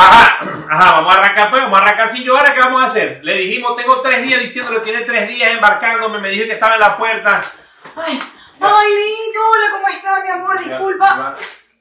Ajá, ajá, vamos a arrancar, pues, vamos a arrancar sin llorar, ¿qué vamos a hacer? Le dijimos, tengo tres días diciéndole, tiene tres días embarcándome, me dije que estaba en la puerta. Ay, ay, Vito, hola, ¿cómo estás, mi amor? Disculpa.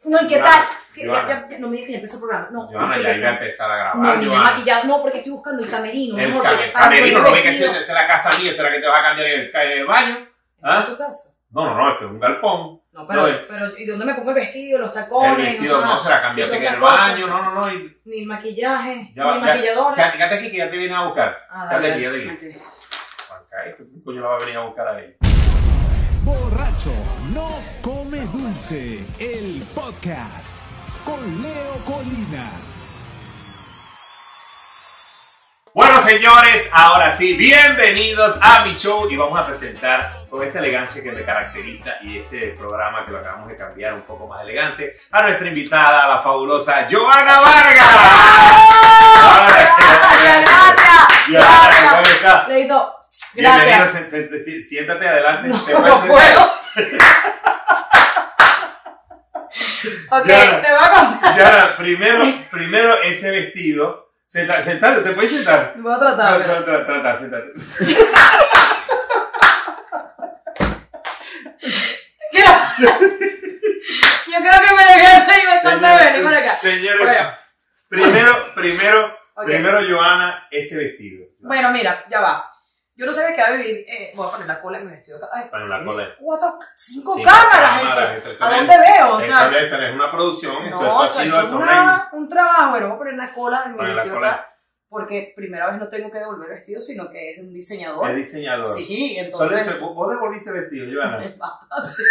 No, ¿y qué tal? Ya- ya- ya- no me ya empezó el programa. No, Joana, ya iba a empezar a No, grabar, Joana. maquillado, no, porque estoy buscando el camerino. mi El amor, para camerino, no ve que es la casa mía, será que te va a cambiar el, el baño. ¿Está ¿Ah? en tu casa? No, no, no, esto es un galpón. No, pero, No, es- pero, ¿y dónde me pongo el vestido, los El tacones? vestido o sea, no se la cambiaste en el baño, no, no, no. Y Ni el maquillaje, ya ni va, el ya, maquillador. quédate, quédate aquí que ya te viene a buscar. Ah, dale, aquí. dale. Acá, ¿qué coño la va a venir a buscar a ella? Borracho no come dulce, el podcast con Leo Colina. Bueno, señores, ahora sí, bienvenidos a mi show y vamos a presentar con esta elegancia que me caracteriza y este programa que lo acabamos de cambiar un poco más elegante a nuestra invitada, la fabulosa Joana Vargas. Gracias. Joana. Leito, Bienvenido, gracias. se- siéntate adelante. te No, voy a no puedo. ok, Ya. te voy a contar. Joana, primero, primero ese vestido. Senta- Sentate, ¿te puedes sentar? Voy a tratar. Trata, trata, trata, sentate. Quiero- Yo creo que me dejé y me falta venir para acá. Señores, Bueno, primero, primero, primero, Joana, ese vestido. bueno, mira, ya va. Yo no sabía que iba a vivir. eh, voy a poner la cola en mi vestido. Ay, Poner la cola. Cuatro, cinco Cinco cámaras. cámaras, ¿A dónde veo? O sea, es una producción, no, esto o ha sea, sido esto es una- un trabajo. Bueno, voy a poner la cola en mi Poner la vestido cola. acá. Porque primera vez no tengo que devolver vestido, sino que es un diseñador. es diseñador. Sí, Solo entonces. eso, vos devolviste vestido, Joana. es bastante.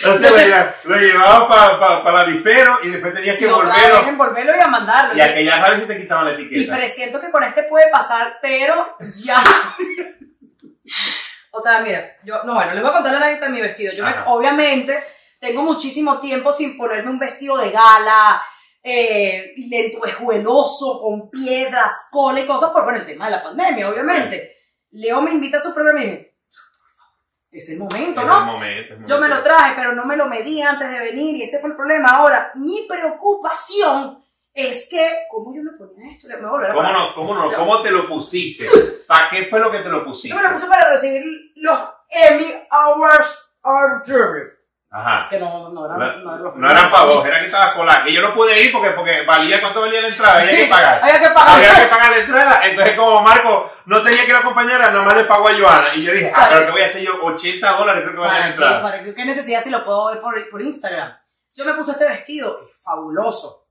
Sea, lo, lo llevabas para pa, la dispero y después tenías que Y otra vez volverlo. envolverlo y a mandarlo. Y a que ya sabes si te quitaban la Y etiqueta. presiento que con este puede pasar, pero ya. o sea, mira, yo, no, bueno, les voy a contar la anécdota de mi vestido. Yo, me- obviamente, tengo muchísimo tiempo sin ponerme un vestido de gala, eh, lentuejueloso, con piedras, cola y cosas, por bueno, el tema de la pandemia, obviamente. Leo me invita a su programa y dije, es el momento, Es ¿no? el momento, es Yo me lo traje, pero no me lo medí antes de venir y ese fue el problema. Ahora, mi preocupación es que, ¿cóme yo me ponía esto? Me ¿Cómo no? ¿Cómo no? ¿Cómo te lo pusiste? ¿Para qué fue lo que te lo pusiste? Yo me lo puse para recibir los Emmy Awards Arthur. Ajá. Que no, no eran, No, no eran los no eran para vos, era que estaba colada. Que yo no pude ir porque, porque valía cuánto valía la entrada, había que pagar. Había que pagar. Había que pagar la entrada, entonces como Marco no tenía que ir a acompañar, nada más le pagó a Joana. Y yo dije, ah, pero ¿qué voy a hacer yo? 80 dólares creo que vale la entrada. ¿Para qué? ¿Qué necesidad si lo puedo ver por, por Instagram? Yo me puse este vestido, es fabuloso.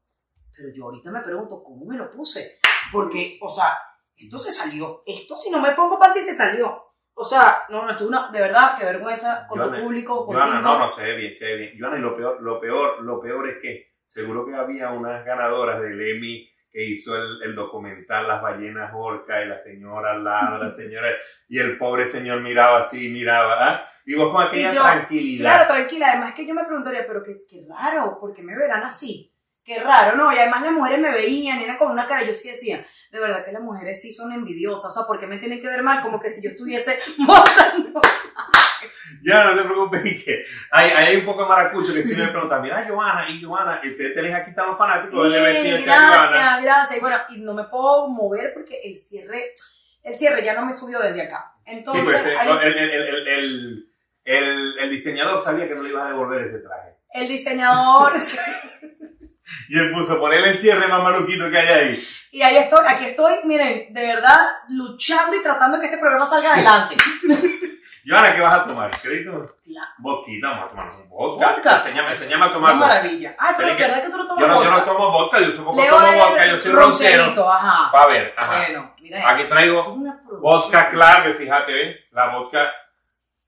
Pero yo ahorita me pregunto, ¿cómo me lo puse? Porque, o sea, esto se salió. Esto si no me pongo parte se salió. O sea, no, no, esto es una, de verdad, qué vergüenza con Joana, tu público, contigo. Joana, no, no, se ve bien, se ve bien. Joana, y lo peor, lo peor, lo peor es que seguro que había unas ganadoras del Emmy que hizo el, el documental Las ballenas orca y la señora al lado, la señora, y el pobre señor miraba así, miraba, ¿ah? Y vos con aquella Y yo, tranquilidad. Claro, tranquila. Además que yo me preguntaría, pero qué, qué raro, ¿por qué me verán así? Qué raro, ¿no? Y además las mujeres me veían, y eran con una cara, yo sí decía, de verdad que las mujeres sí son envidiosas, o sea, ¿por qué me tienen que ver mal? Como que si yo estuviese mostrando. Ya, no te preocupes, que hay, hay un poco de maracucho que si me preguntan, mira, Joana, y Joana, y ustedes tenés aquí están los fanáticos del vestido Sí, de Joana. gracias, gracias. Y bueno, y no me puedo mover porque el cierre, el cierre ya no me subió desde acá. Sí, Entonces, pues eh, hay- el, el, el, el, el, el diseñador sabía que no le ibas a devolver ese traje. el diseñador, Y él puso, ponerle el cierre más maluquito que hay ahí. y ahí estoy, aquí estoy, miren, de verdad, luchando y tratando que este programa salga adelante. Joana, ¿qué vas a tomar? ¿Crédito? La- Vodka, vamos a tomar un vodka. Vodka. Enséñame, enséñame a Una tomar vodka. maravilla. Ah, pero que- ¿verdad que tú no tomas Yo no, yo no vodka? tomo vodka, yo tampoco Leo tomo es vodka, yo soy roncero. ajá. A ver, ajá. Bueno, mira. Aquí traigo es vodka clave, fíjate, ¿ves? La vodka.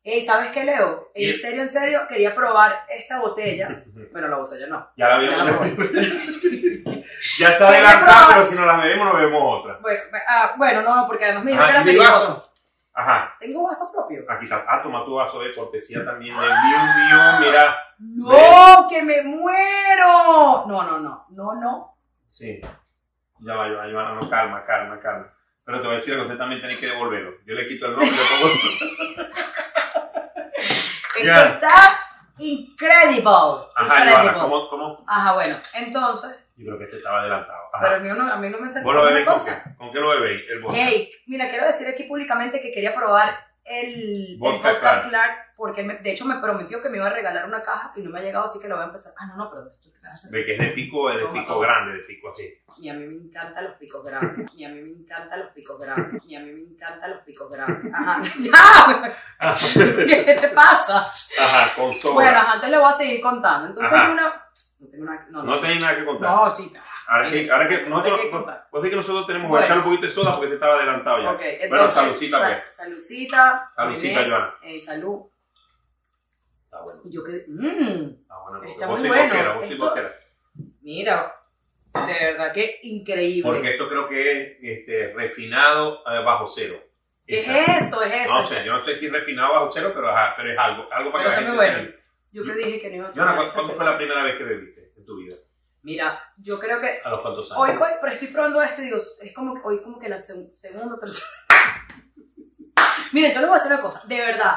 Ey, ¿sabes qué, Leo? En Y- serio, en serio, quería probar esta botella. Bueno, la botella no. Ya la Ya la vimos. probé. Ya está adelantada, pero si no la bebemos, nos bebemos otra. Bueno, ah, bueno, no, no, porque además me dijeron que era ¿y mi peligroso. Ajá. ¿Tengo vaso propio? Aquí está. Ah, toma tu vaso de cortesía también Miu, mira. ¡No! ¡Que me muero! No, no, no. No, no. Sí. Ya va, ya va, ya. No, calma, calma, calma. Pero te voy a decir que usted también tiene que devolverlo. Yo le quito el nombre y le pongo Ya. está incredible. Ajá, incredible. Joana, ¿cómo, cómo? Ajá, bueno, entonces, Yo creo que este estaba adelantado. Ajá. Pero a mí no, a mí no me enseñó ¿Vos lo bebéis con qué? ¿Con qué lo bebéis? El vodka. Hey, mira, quiero decir aquí públicamente que quería probar el el Vodka vodka, Clark. Clark, porque me- de hecho me prometió que me iba a regalar una caja y no me ha llegado, así que lo voy a empezar. Ah, no, no, pero esto que te hacer. Es de pico, es de pico grande, de pico así. Y a mí me encantan los picos grandes. Y a mí me encantan los picos grandes. Y a mí me encantan los picos grandes. Ajá. ¡Ya! ¿Qué te pasa? Ajá, con soda. Bueno, antes le voy a seguir contando. Entonces, Ajá. una. No tengo nada. No, no, no tenéis nada que contar. No, sí. ahora, que, ahora que nosotros, que vos que nosotros tenemos Bueno. que echar un poquito de soda porque este estaba adelantado ya. Bueno, saludcita, sa- pues. Saludcita. Saludcita, Joana. eh, salud. Está bueno. Y yo quedé. Mmm. Bueno. Está muy bueno. Esto-. Mira. De verdad que increíble. Porque esto creo que es este, refinado eh, bajo cero. ¿Qué Esta- es eso? Es eso. No sé, yo no sé si refinado bajo cero, pero, ajá, pero es algo, algo para Pero que la gente bueno. tenga. Yo que dije que no iba a tomar ¿cuándo, fue la primera vez que bebiste en tu vida? Mira, yo creo que ¿A los cuántos años? Hoy, hoy, pero estoy probando esto y digo, es como que hoy como que la seg- segunda o tercera. Miren, yo les voy a decir una cosa, de verdad,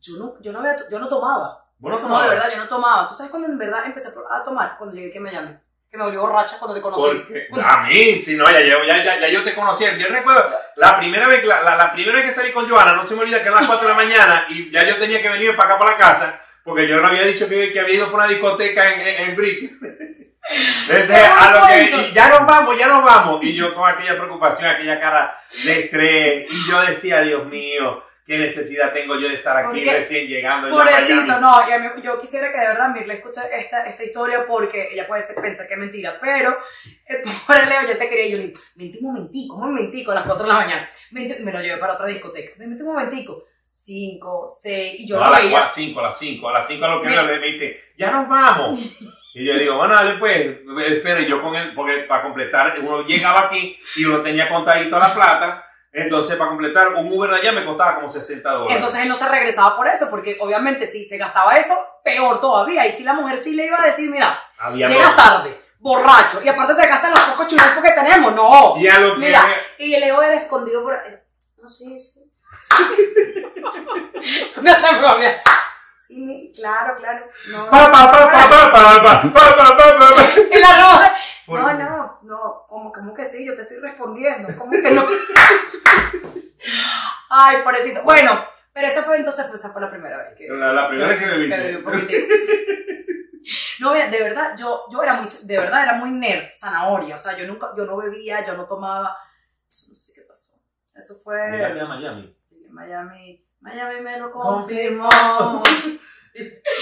yo no, yo no, había yo no tomaba. ¿Vos no de verdad, yo no tomaba. ¿Tú sabes cuando en verdad empecé a tomar? Cuando llegué aquí a Miami. Que me volvió borracha cuando te conocí. Porque a mí, si no, ya, yo- ya, ya, ya yo te conocía. Yo recuerdo la primera vez, la, la, la primera vez que salí con Joana, no se me olvida que eran las 4 de la mañana y ya yo tenía que venir para acá, para la casa, porque yo no había dicho que, que había ido por una discoteca en, en, en Brick. Desde a lo que, y ya nos vamos, ya nos vamos. Y yo con aquella preocupación, aquella cara de estrés, y yo decía, Dios mío, qué necesidad tengo yo de estar aquí Porque- recién llegando. ya a Pobrecito, Miami. no, y a mí- yo quisiera que de verdad Mirle escuche esta, esta historia porque ella puede ser- pensar que es mentira, pero el pobre Leo ya se quería y yo le dije, vente un momentico, un momentico a las 4 de la mañana, Vente- me lo llevé para otra discoteca, vente un momentico, 5, 6, y yo No, a lo las veía, 5, a las 5, a las 5 a lo que veo, me dice, ya nos vamos. Y yo digo, bueno, dale pues, y yo con él, porque para completar, uno llegaba aquí y uno tenía contadito la plata, entonces para completar un Uber de allá me costaba como 60 dólares. entonces él no se regresaba por eso, porque obviamente si se gastaba eso, peor todavía, y si la mujer sí le iba a decir, mira, Había llegas tarde, borracho, y aparte te gastas los pocos churrascos que tenemos, no, Y a lo que Mira. y el Leo era escondido por no, sí, sí, me hace broma. Sí, claro, claro. No, no, no, no, como, como que sí, yo te estoy respondiendo, como que no. Ay, pobrecito. Bueno, pero esa fue entonces, pues, esa fue la primera vez que... La, la primera vez que le dije. No, mira, de verdad, yo, yo era muy, de verdad, era muy nerd, zanahoria, o sea, yo nunca, yo no bebía, yo no tomaba, no sé qué pasó. Eso fue... Miami, Miami. Miami Miami me lo Confirmó.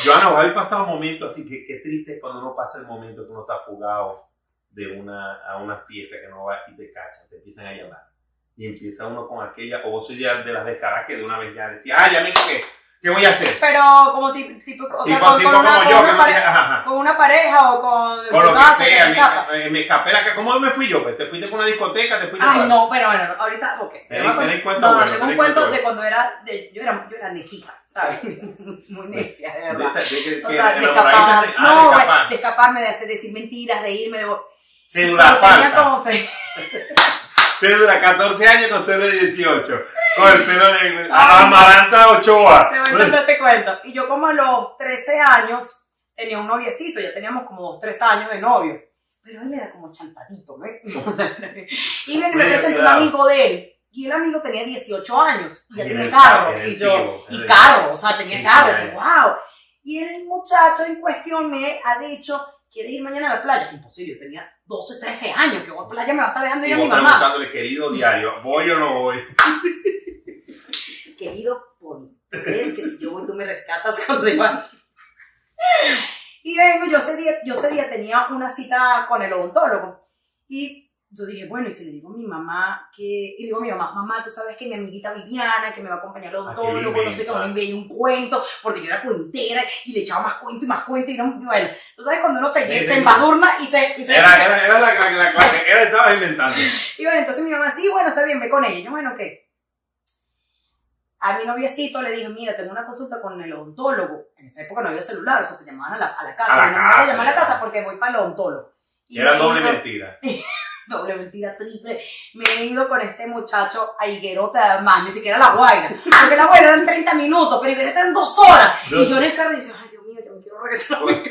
Joana, ¿os habéis pasado momentos así que qué triste es cuando uno pasa el momento que uno está fugado de una, a una fiesta que no va y te cachan, te empiezan a llamar. Y empieza uno con aquella, o vos sois ya de las descaradas que de una vez ya decía, ah, ya me ¿qué? ¿Qué voy a hacer? Pero como tipo, o sea, con, tipo con una, como con yo, una que diga, ajá, ajá. con una pareja o con, Con lo que sea, te escapa. me, me escapé la ca- ¿Cómo me fui yo? Pues te fuiste con una discoteca, te fuiste Ay, para- no, pero bueno, ahorita, ok. Me acuerdo- tenéis cuento no, no, bueno, tengo un cuento cuento de cuando era, de, yo era, yo era necita, ¿sabes? Muy necia, de De verdad. esa- de que- O que sea, de escapar, de- ah, no, de de escaparme, de hacer, decir mentiras, de irme, de... Cédula Cuando tenía falsa. como Cédula 14 años con cédula 18. Con el pelo. Amaranta Ochoa. Te voy a contar este cuento. Y yo como a los 13 años tenía un noviecito, ya teníamos como 2, 3 años de novio. Pero él era como chantadito, ¿ves? y me, me presentó un amigo de él. Y el amigo tenía 18 años y ya tenía carro. Y yo, y carro, o sea, tenía Sí, carro. wow. Y el muchacho en cuestión me ha dicho, ¿quieres ir mañana a la playa? Imposible, yo tenía 12, 13 años, que voy a la playa me va a estar dejando Y yo a mi mamá. preguntándole, querido diario, ¿voy o no voy? querido ¿tú crees que si yo voy tú me rescatas cuando iba? Y vengo, yo ese, día, yo ese día tenía una cita con el odontólogo y yo dije, bueno, y si le digo a mi mamá que, y le digo a mi mamá, mamá, tú sabes que mi amiguita Viviana, que me va a acompañar al Ah, odontólogo, no sé qué, me envié un cuento, porque yo era cuentera y le echaba más cuento y más cuento y era un, bueno, tú sabes cuando uno se, Sí, se sí. embadurna y se, y se Era, era, era la, la, la, era estaba inventando. y bueno, entonces mi mamá, sí, bueno, está bien, ve con ella. Y yo, bueno, ¿qué? A mi noviecito le dije, mira, tengo una consulta con el odontólogo. En esa época no había celular, o sea, te llamaban a la, a la casa. A la Mi mamá casa, me a la casa porque voy para el odontólogo. Y Era doble ido- mentira. Doble mentira, triple. Me he ido con este muchacho a Higuerota, además, ni siquiera a La Guaira. Porque La Guaira eran 30 minutos, pero Higuerota eran dos horas. Y yo en el carro y decía, ay, Dios mío, yo me quiero regresar a mi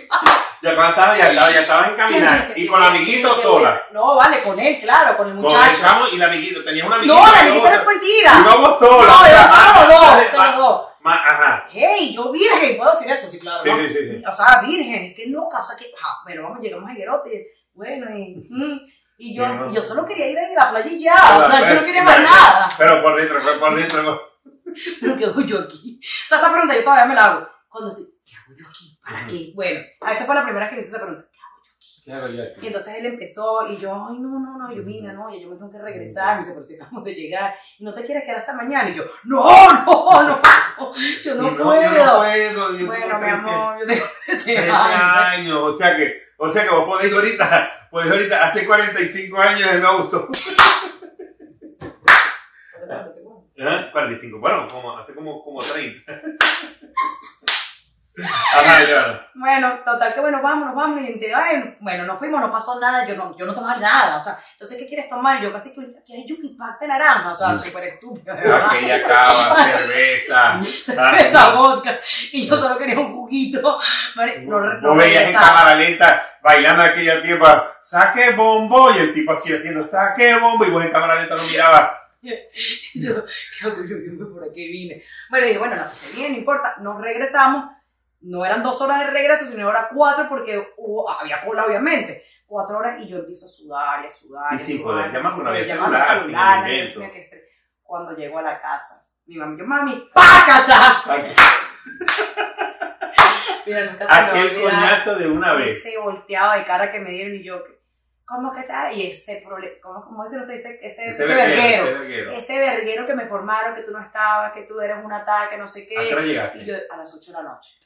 Ya cuando estaba, ya estaba, ya estaba en caminar. ¿Quién Y con la amiguito ¿Quién sola. No, vale, con él, claro, con el Con muchacho. el chamo y la amiguito. Tenía una amiguita. no, la amiguita era mentira. Y luego sola. No, más- solo dos, dos. Ajá. Hey, yo virgen, puedo decir eso, sí, claro. Sí, sí, sí. O sea, virgen, qué loca, o sea, que, ah, bueno, vamos, llegamos a Higuerote, bueno, y, mm, y yo, ¿no? yo solo quería ir a la playa y ya, o sea, yo no quería más nada. Pero por dentro, por- por dentro. Pero ¿qué hago yo aquí? O sea, esa pregunta yo todavía me la hago. Cuando estoy, ¿qué hago yo aquí? ¿Para qué? Bueno, a esa fue la primera que le hice esa pregunta. ¿Qué hago yo aquí? ¿Qué hago yo Y entonces él empezó y yo, ay, no, no, no, yo mira, no, yo me tengo que regresar. Me dice, pero si acabamos de llegar y no te quieres quedar hasta mañana. Y yo, no, no, no, yo no Y puedo. Yo no puedo. Yo bueno, mi 13 amor, yo tengo 13 13 años. años. O sea que, o sea que vos podés ahorita, podés ahorita, hace 45 años él no usó. ¿Eh? 45, bueno, como, hace como, como 30. Ajá, ya. Bueno, total que bueno, vámonos, vamos. Y te- ay, bueno, nos fuimos, no pasó nada, yo no, yo no tomaba nada. O sea, entonces, ¿qué quieres tomar? Y yo casi que, ¿quieres yuki pack de naranja? O sea, súper estúpido, verdad. Aquella cava, cerveza. Esa vodka. Y yo solo quería un juguito. No, no Vos veías en cámara lenta bailando aquella tipa, saque bombo, y el tipo así haciendo saque bombo, y vos en cámara lenta lo mirabas. Yo, ¿qué hago yo? Yo por aquí vine. Bueno, dije, bueno, la pasé bien, no importa. Nos regresamos. No eran dos horas de regreso, sino eran cuatro porque hubo, había cola, obviamente. Cuatro horas y yo empiezo a sudar y a sudar. Y a sin poder llamar, poder llamar, celular. Cuando llego a la casa, mi mamá, yo, mami, ¡pácata! Mira, nunca se a Aquel coñazo de una vez. ese volteado de cara que me dieron y yo, ¿cómo que está? Y ese problema, ¿cómo, cómo dice usted? Ese, ese, ese, verguero. ese verguero. Ese verguero que me formaron, que tú no estabas, que tú eres un ataque, no sé ¿A qué hora qué. Y yo a las 8 de la noche.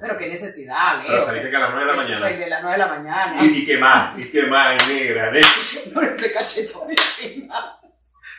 Pero qué necesidad, Pero Leo. saliste que a las 9 de la mañana. Salí a las 9 de la mañana. Y, y qué más, y qué más, negra, ¿eh? Con ese cachetón encima.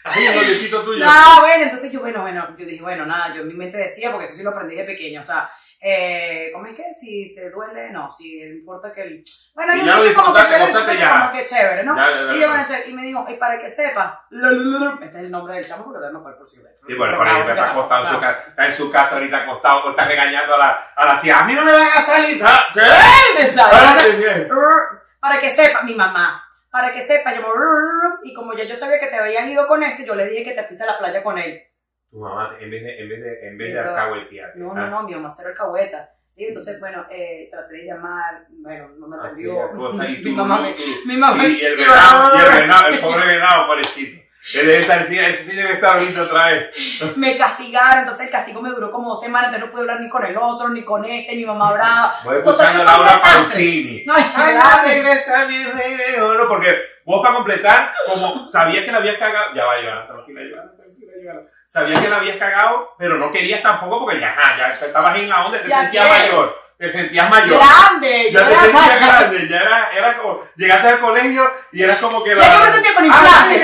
Ay, el noviecito tuyo. No, bueno, entonces yo, bueno, bueno, yo dije, bueno, nada, yo en mi mente decía, porque eso sí lo aprendí de pequeña, o sea, eh, ¿cómo es que? Si te duele, no, si importa que el... Bueno, yo dije como que como que chévere, ¿no? Ya, ya, ya, Y, bueno, chévere, y me dijo, y para que sepa, este es el nombre del chamo porque me acuerdo por si Sí, bueno, por ahí está acostado en su o casa, está en su casa ahorita acostado, está regañando a la, a la tía. A mí no me van a salir. ¿Ah? ¿Qué? ¿sabes? Ah. Para que sepa, mi mamá, para que sepa, yo me... Y como ya yo sabía que te habías ido con este, yo le dije que te fuiste a la playa con él. Tu mamá, en vez de, en vez de, en vez de alcahuetearte, No, ¿ah? no, no, mi mamá cero alcahueta. Y entonces, bueno, eh, traté de llamar, bueno, no me atendió. Mi mamá, me, mi mamá Y, el venado, y el venado, el pobre venado, pobrecito. Él debe estar, sí, ese sí debe estar ahorita otra vez. me castigaron, entonces el castigo me duró como dos semanas, entonces no pude hablar ni con el otro, ni con este, mi mamá brava. Voy escuchando a que fue un Laura desastre. Pausini. No, Ay, no, no, regresa mi regreso. No, porque vos para completar, como sabías que la habías cagado, ya va, Ivana, tranquila, Ivana, tranquila, Ivana. Sabías que la habías cagado, pero no querías tampoco porque ya, ajá, ya estabas en la onda, te Ya sentías qué. mayor, te sentías mayor. grande, Ya te sentías grande, ya era, era como, llegaste al colegio y eras como que la... Ya yo me sentía con implantes,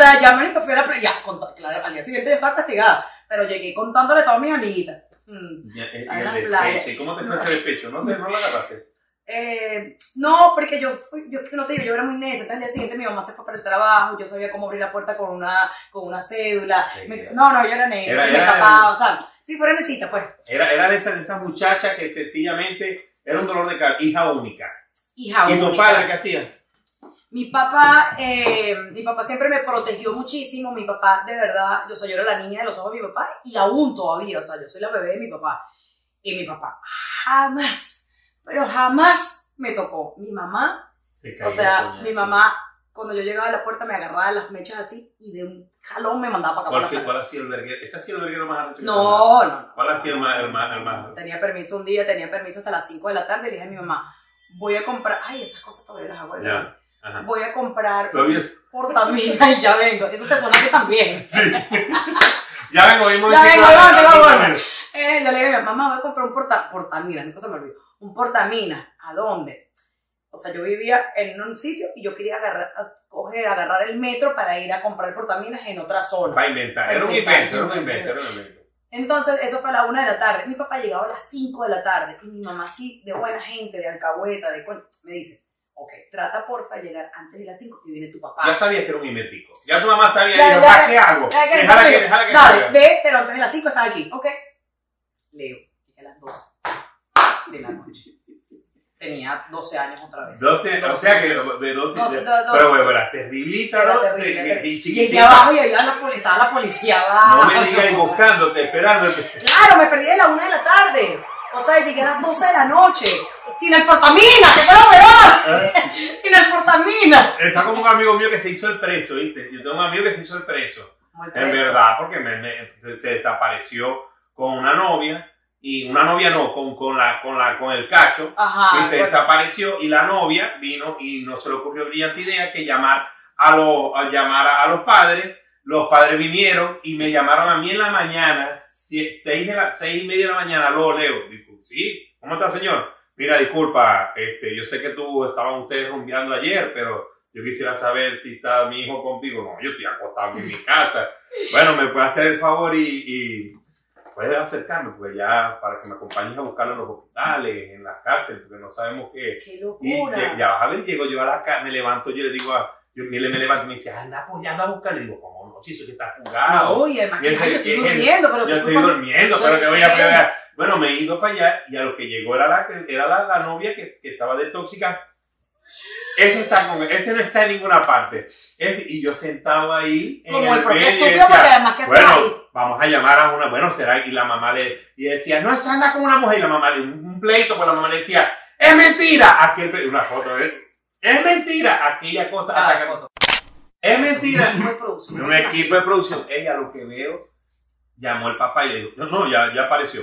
sea, ya me a la playa. Claro, al día siguiente yo estaba castigada, pero llegué contándole a todas mis amiguitas. Mm. A y el la despecho, playa. ¿y cómo te fue ese despecho? ¿No, te, no lo agarraste? Eh, no, porque yo, yo no te digo, yo era muy necia. Entonces al día siguiente mi mamá se fue para el trabajo, yo sabía cómo abrir la puerta con una, con una cédula. Sí, Me- no, no, yo era necia, Era- me era- escapaba, o sea, sí, fuera necesita, pues. Era, era de esas de esas muchachas que sencillamente era un dolor de cabeza, hija única. Hija ¿Y tu única. padre qué hacía? Mi papá, eh, mi papá siempre me protegió muchísimo. Mi papá, de verdad, yo, o sea, yo era la niña de los ojos de mi papá y aún todavía, o sea, yo soy la bebé de mi papá. Y mi papá jamás, pero jamás me tocó. Mi mamá, Se o sea, mi mamá, cuando yo llegaba a la puerta, me agarraba las mechas así y de un jalón me mandaba para acá. ¿Cuál. ¿Cuál ha sido el verguero? ¿Ese ha sido el verguero más alto? No, no. ¿Cuál ha sido el más, el más, el más? Tenía permiso un día, tenía permiso hasta las 5 de la tarde. Le dije a mi mamá, voy a comprar. Ay, esas cosas todavía las hago. Ya. Ajá. voy a comprar portamina y ya vengo. Eso te suena a ti también. Ya vengo, mismo Ya vengo, ya vengo, ya vengo. Eh, yo le dije a mi mamá, voy a comprar un porta, portamina, nunca se me olvidó. Un portamina, ¿a dónde? O sea, yo vivía en un sitio y yo quería agarrar, coger, agarrar el metro para ir a comprar portaminas en otra zona. Va a inventar. Era un invento, era un invento, era un invento. Entonces, eso fue a la una de la tarde. Mi papá llegaba a las 5 de la tarde y mi mamá, sí, de buena gente, de alcahueta, de me dice, ok, trata porfa de llegar antes de las 5 que viene tu papá. Ya sabía que era un inventico. Ya tu mamá sabía, Ya, dijo, ya, "¿Para ¿qué hago? Déjala que, déjala que Dale, salga". ve, pero antes de las 5 estás aquí. Ok. Leo, llegué a las 12 de la noche. Tenía 12 años otra vez. 12, o sea que de 12, 12, de- 12. pero bueno, era terriblita, Era ¿no? terrible, Y- terrible. aquí abajo y había la, estaba la policía abajo. No me digas buscándote, esperándote. Claro, me perdí de la 1 de la tarde. O sea, llegué a las 12 de la noche. Sin el portamina, que fue lo peor. Sin el portamina. Está como un amigo mío que se hizo el preso, ¿viste? Yo tengo un amigo que se hizo el preso. En verdad, porque me, me- se- desapareció con una novia. Y una novia no, con, con, la, con, la, con el cacho. Ajá. y se bueno. desapareció y la novia vino y no se le ocurrió brillante idea que llamar a, los a llamar a, a los padres. Los padres vinieron y me llamaron a mí en la mañana, seis, de la, seis y media de la mañana, luego Leo. Digo, sí, ¿cómo está señor? Mira, disculpa, este, yo sé que tú estaban ustedes rumbeando ayer, pero yo quisiera saber si está mi hijo contigo. No, yo estoy acostado en mi casa. Bueno, me puede hacer el favor y, y puedes acercarme, porque ya para que me acompañes a buscarlo en los hospitales, en las cárceles, porque no sabemos qué. Qué Y locura. ya, ya vas a ver, llego yo a la casa, me levanto, yo le digo a, yo me, me levanto y me dice, anda, pues ya anda a buscar. Le digo, ¿cómo no? Si eso que está jugado. No, y además Y yo estoy el- durmiendo, pero yo estoy durmiendo, pero que voy a pegar. Bueno, me he ido para allá y a lo que llegó era la, era la, la novia que, que estaba de tóxica. Ese, está con, ese no está en ninguna parte. Ese, y yo sentado ahí en Como el y estúpido, decía, porque además que bueno, vamos a llamar a una, bueno, será, y la mamá le, y decía, no, esa anda con una mujer, y la mamá le, un, un pleito, pues la mamá le decía, es mentira, aquel, una foto, ¿eh? Es mentira, aquella cosa, Ah, hasta que- foto. es mentira. Equipo de producción. Un equipo de producción, ella lo que veo, llamó el papá y le dijo, no, no, ya, ya apareció,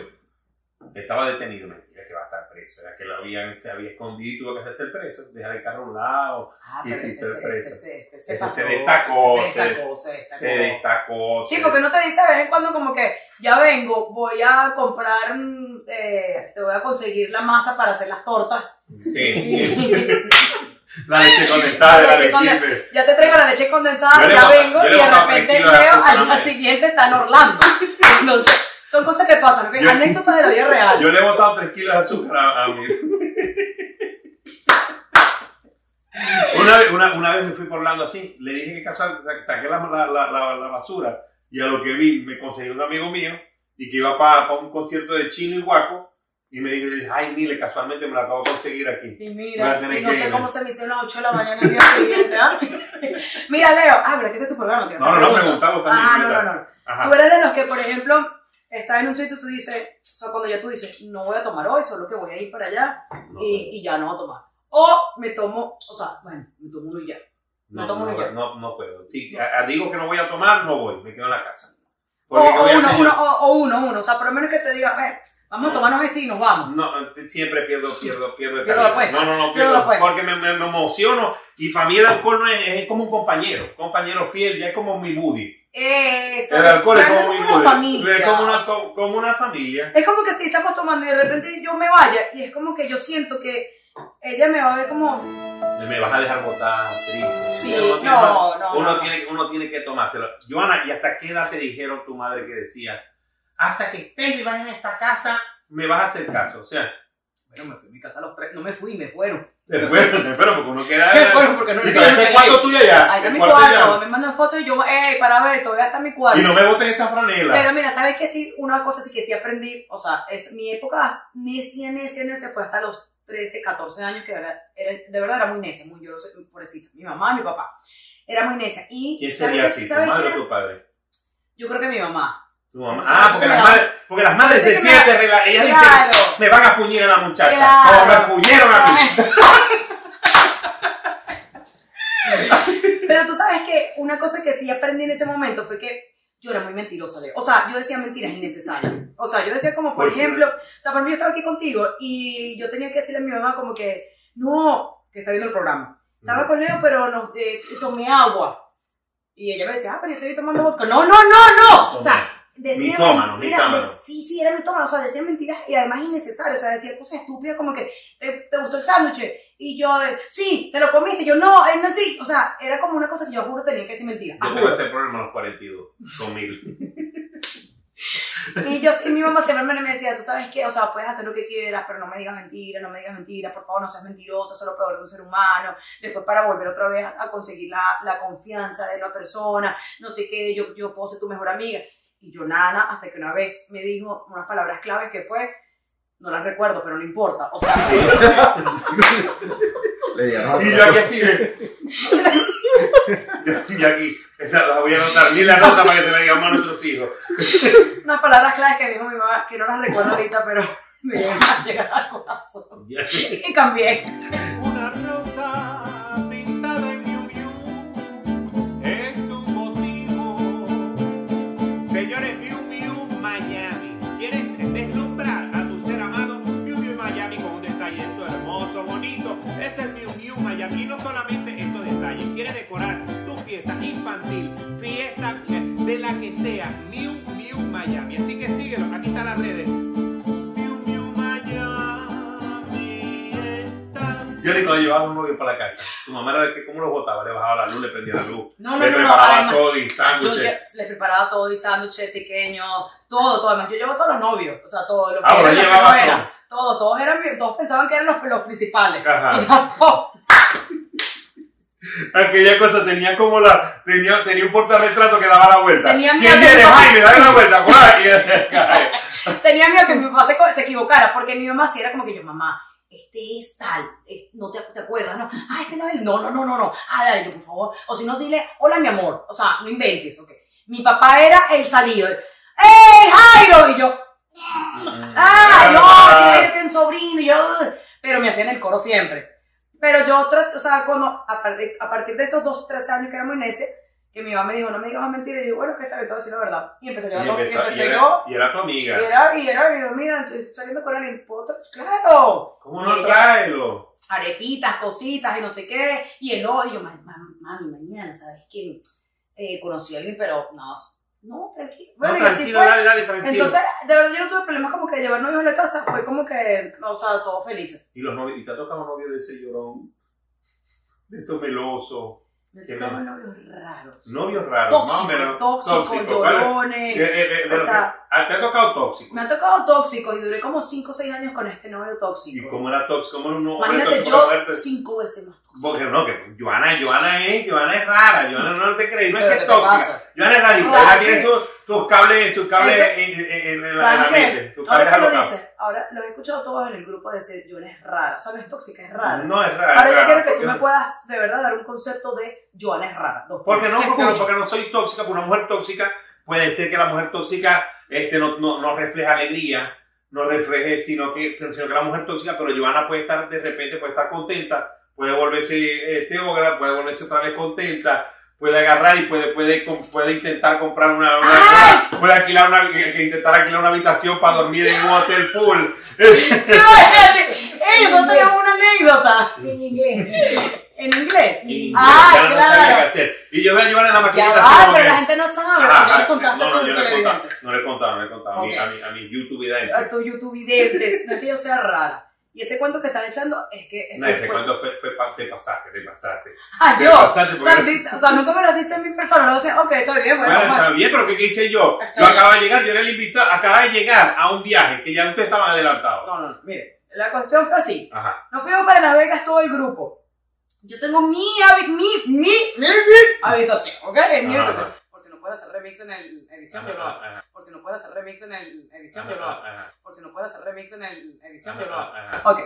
estaba detenido, mentira, que va a estar preso, era que lo habían, se había escondido y tuvo que hacerse preso, dejar el carro a un lado, Ah, Y se se, preso. este se, este destacó, Se destacó, se destacó. se destacó. Sí, porque no te dice de vez en cuando como que ya vengo, voy a comprar, mm, eh, te voy a conseguir la masa para hacer las tortas. Sí. La leche condensada de La la leche conde- leche. Ya te traigo la leche condensada, Yo ya vengo yo y de repente tres azúcar al día siguiente está en Orlando. Entonces, son cosas que pasan, ¿ok? Anécdotas de la vida real. Yo le he botado 3 kilos de azúcar a, a mi. Una vez, una, una vez me fui por Orlando así, le dije que saqué la, la, la, la- la basura y a lo que vi me conseguí un amigo mío y que iba para un concierto de Chino y Guaco y me dijo, ay, Mile, casualmente me la acabo de conseguir aquí. Y mira, y no sé cómo se me hicieron las 8 de la mañana el día siguiente, ¿ah? Mira, Leo, ah, pero este es tu programa. te No, no, no, preguntamos también. Ah, no, no, no. Tú Ajá. eres de los que, por ejemplo, estás en un sitio y tú dices, o sea, cuando ya tú dices, no voy a tomar hoy, solo que voy a ir para allá No, y, y ya no voy a tomar. O me tomo, o sea, bueno, me tomo uno y ya. no, tomo no, ni yo. no, no puedo. Si digo que no voy a tomar, no voy, me quedo en la casa. O, Porque ¿qué o uno, uno, o, o uno, uno. O sea, por lo menos que te diga, a ver, vamos a tomarnos este y nos vamos. No, siempre pierdo, pierdo, pierdo Pierdo la. No, no, no, Pierdo pierdo, porque me, me, me emociono y para mí el alcohol no es, es como un compañero, compañero fiel, ya es como mi buddy. Eso, El alcohol es como mi buddy. familia. Es como una, co- como una familia. Es como que si estamos tomando y de repente yo me vaya y es como que yo siento que ella me va a ver como, Me vas a dejar botar triste. sí, Uno no, no, Uno, no. Tiene, uno tiene que tomárselo. Joana, ¿y hasta qué edad te dijeron tu madre que decía, hasta que estés viva en esta casa, me vas a hacer caso? O sea, Bueno, me fui a mi casa a los tres, no me fui, me fueron. después, pero porque uno queda... Me fueron porque no ¿Y no para este cuarto tuyo allá? Ahí está ¿El mi cuarto me mandan fotos y yo, ey, para ver, todavía está mi cuarto. Y no me botes esa franela. Pero mira, ¿sabes qué? Sí, una cosa sí que sí aprendí, o sea, es mi época necia, necia, necia, fue hasta los 13, 14 años, que era, era- de verdad era muy necia, muy yo, pobrecita, mi mamá, mi papá, era muy necia. Y, ¿Quién ¿sabes sería así, tu ¿sabes madre o tu padre? Yo creo que mi mamá. Tu mamá. Ah, porque las, madres, porque las madres se que me ellas dicen, Claro. me van a puñir a la muchacha. Claro. Como me puñeron a mí. Pero tú sabes que una cosa que sí aprendí en ese momento fue que yo era muy mentirosa, Leo. O sea, yo decía mentiras innecesarias. O sea, yo decía como, por ¿Por ejemplo, o sea, por mí yo estaba aquí contigo y yo tenía que decirle a mi mamá como que, no, que está viendo el programa. Estaba con Leo, pero no, eh, tomé agua. Y ella me decía, ah, pero yo estoy tomando vodka. No, no, no, no. O sea, decía Mitómano, mentiras. mitómano. sí, sí, era mitómano. O sea, decía mentiras y además innecesarias. O sea, decía cosas estúpidas como que, ¿te, te gustó el sándwich? Y yo, sí, ¿te lo comiste? Y yo, no, eh, no, sí. O sea, era como una cosa que yo juro tenía que decir mentira. Yo Ah, ese problema a los 42 conmigo. Y yo, y mi mamá siempre me decía, tú sabes qué, o sea, puedes hacer lo que quieras, pero no me digas mentiras, no me digas mentiras, por favor, no seas mentirosa, eso es lo peor de un ser humano. Después para volver otra vez a, a conseguir la, la confianza de una persona, no sé qué, yo, yo puedo ser tu mejor amiga. Y yo nada, hasta que una vez me dijo unas palabras claves que fue, no las recuerdo, pero no importa. O sea, Y yo aquí así de... Yo, aquí, esa la voy a anotar, ni la nota para que te la digamos a nuestros hijos. unas palabras claves que me dijo mi mamá, que no las recuerdo ahorita, pero me llegan a llegar al corazón. Y cambié. Una rosa Señores, Miu Miu Miami. ¿Quieres deslumbrar a tu ser amado? Miu Miu Miami con un detallito hermoso, bonito. Este es Miu Miu Miami. Y no solamente estos detalles. ¿Quieres decorar tu fiesta infantil, fiesta de la que sea? Miu Miu Miami. Así que síguelo. Aquí están las redes. Cuando llevaba un novio para la casa, tu mamá era de que cómo lo botaba, le bajaba la luz, le prendía la luz, No, no, le no, no, preparaba además- todo y sándwiches. le preparaba todo, y sándwiches, pequeños, todo, todo. Además, yo llevo a todos los novios, o sea, todo lo que Ah, eran, ahora lo que llevaba no todo. eran. Todo, todos eran, todos pensaban que eran los, los principales. Ajá. O sea. Aquella cosa tenía como la, tenía, tenía un portarretrato que daba la vuelta. Tenía ¿Quién miedo que viene? Jaime, la vuelta, Tenía miedo que mi papá se, se equivocara, porque mi mamá sí era como que yo, mamá, este es tal, es- no te, te acuerdas, ¿no? Ah, este no es él, no, no, no, no, no. Ah, dale, yo, por favor. O si no, dile, hola, mi amor. O sea, no inventes, ok. Mi papá era el salido. ¡Ey, Jairo! Y yo, ¡Ah, no! Un sobrino, y yo, pero me hacían el coro siempre. Pero yo, o sea, cuando, a partir, de esos dos tres años que éramos en ese, que mi mamá me dijo, no me digas más mentiras, y yo, bueno, que está bien, te voy a decir la verdad. Y empecé, yo, Y y empezó- y empecé era, yo, y era tu y amiga. era, y era, y yo, mira, estoy saliendo con alguien, ¿puedo tra- Claro, ¿Cómo no Y tráelo? arepitas, cositas, y no sé qué, y el odio, y yo, "Ma- ma- mami, mañana, ¿sabes qué? Eh, conocí a alguien, pero no, no, tranquilo. Bueno, no, y así tranquilo, fue. dale, dale, tranquilo. Entonces, de verdad yo no tuve problemas como que de llevar novios a la casa, fue como que, o sea, todos felices. y los novios, y te ha tocado novio de ese llorón, de esos meloso, Me Qué tocaban bien. novios raros. novios raros, más o Tóxicos, menos. tóxicos, tóxicos, ¿vale? llorones. Eh, eh, eh, o sea- ah, te ha tocado tóxico. Me han tocado tóxicos y duré como 5 o 6 años con este novio tóxico. ¿Y cómo era tóxico? ¿Cómo era un hombre Imagínate tóxico? yo Una mujer- 5 veces más tóxico. Porque no, que Joana, Joana es, Joana es rara, Joana no te crees, no es que ¿qué es tóxica. Joana es rarita, Ah, ella tiene sus, sus cables, sus cables en, la, mente, Ahora cables que lo dices, ahora los he escuchado todos en el grupo decir, yo es rara. O sea, no es tóxica, es rara. No es rara. Ahora yo rara, quiero que tú me puedas de verdad dar un concepto de Joana es rara. Dos Porque no, porque porque no soy tóxica, porque una mujer tóxica puede ser que la mujer tóxica este, no, no, no refleja alegría, no refleje, sino que, sino que la mujer tóxica, pero Joana puede estar de repente, puede estar contenta, puede volverse este ogra, puede volverse otra vez contenta, puede agarrar y puede, puede, puede intentar comprar una, una- una- puede alquilar una, intentar alquilar una habitación para dormir en un hotel full. ¡Ey, nosotros tenemos una anécdota! En inglés. ¿En inglés? Ah, ya no claro. Y yo veo a Joana en la maquinita como pero que- la gente no sabe. Ajá, ya le contaste no, no, yo no le he contado, televidentes. no le he contado, no le he contado. A mi-. A mi, a mi YouTube vidente. A tus YouTube videntes. No es que yo sea rara. Y ese cuento que estás echando es que. es No, ese fue- cuento fue, fue pa- te pasaste, te pasaste. Ah, Te yo. pasaste O sea, o sea, nunca me lo has dicho en mi persona. No sé, ok, está bien, bueno, Bueno, está bien, pero ¿qué, qué hice yo? Está Yo bien. acabo de llegar, yo era el invitado, acababa de llegar a un viaje que ya ustedes estaban adelantados. No, no, no. Mire, la cuestión fue así. Ajá. Nos fuimos para Las Vegas todo el grupo. Yo tengo mi, mi, mi, mi, mi habitación, ¿ok? En mi habitación. Puede hacer remix en el edición, Ajá, yo lo hago. ajá, Por si no puede hacer remix en el edición, ajá, yo lo hago. ajá, Por si no puede hacer remix en el edición, ajá, yo lo hago. ajá. Ok.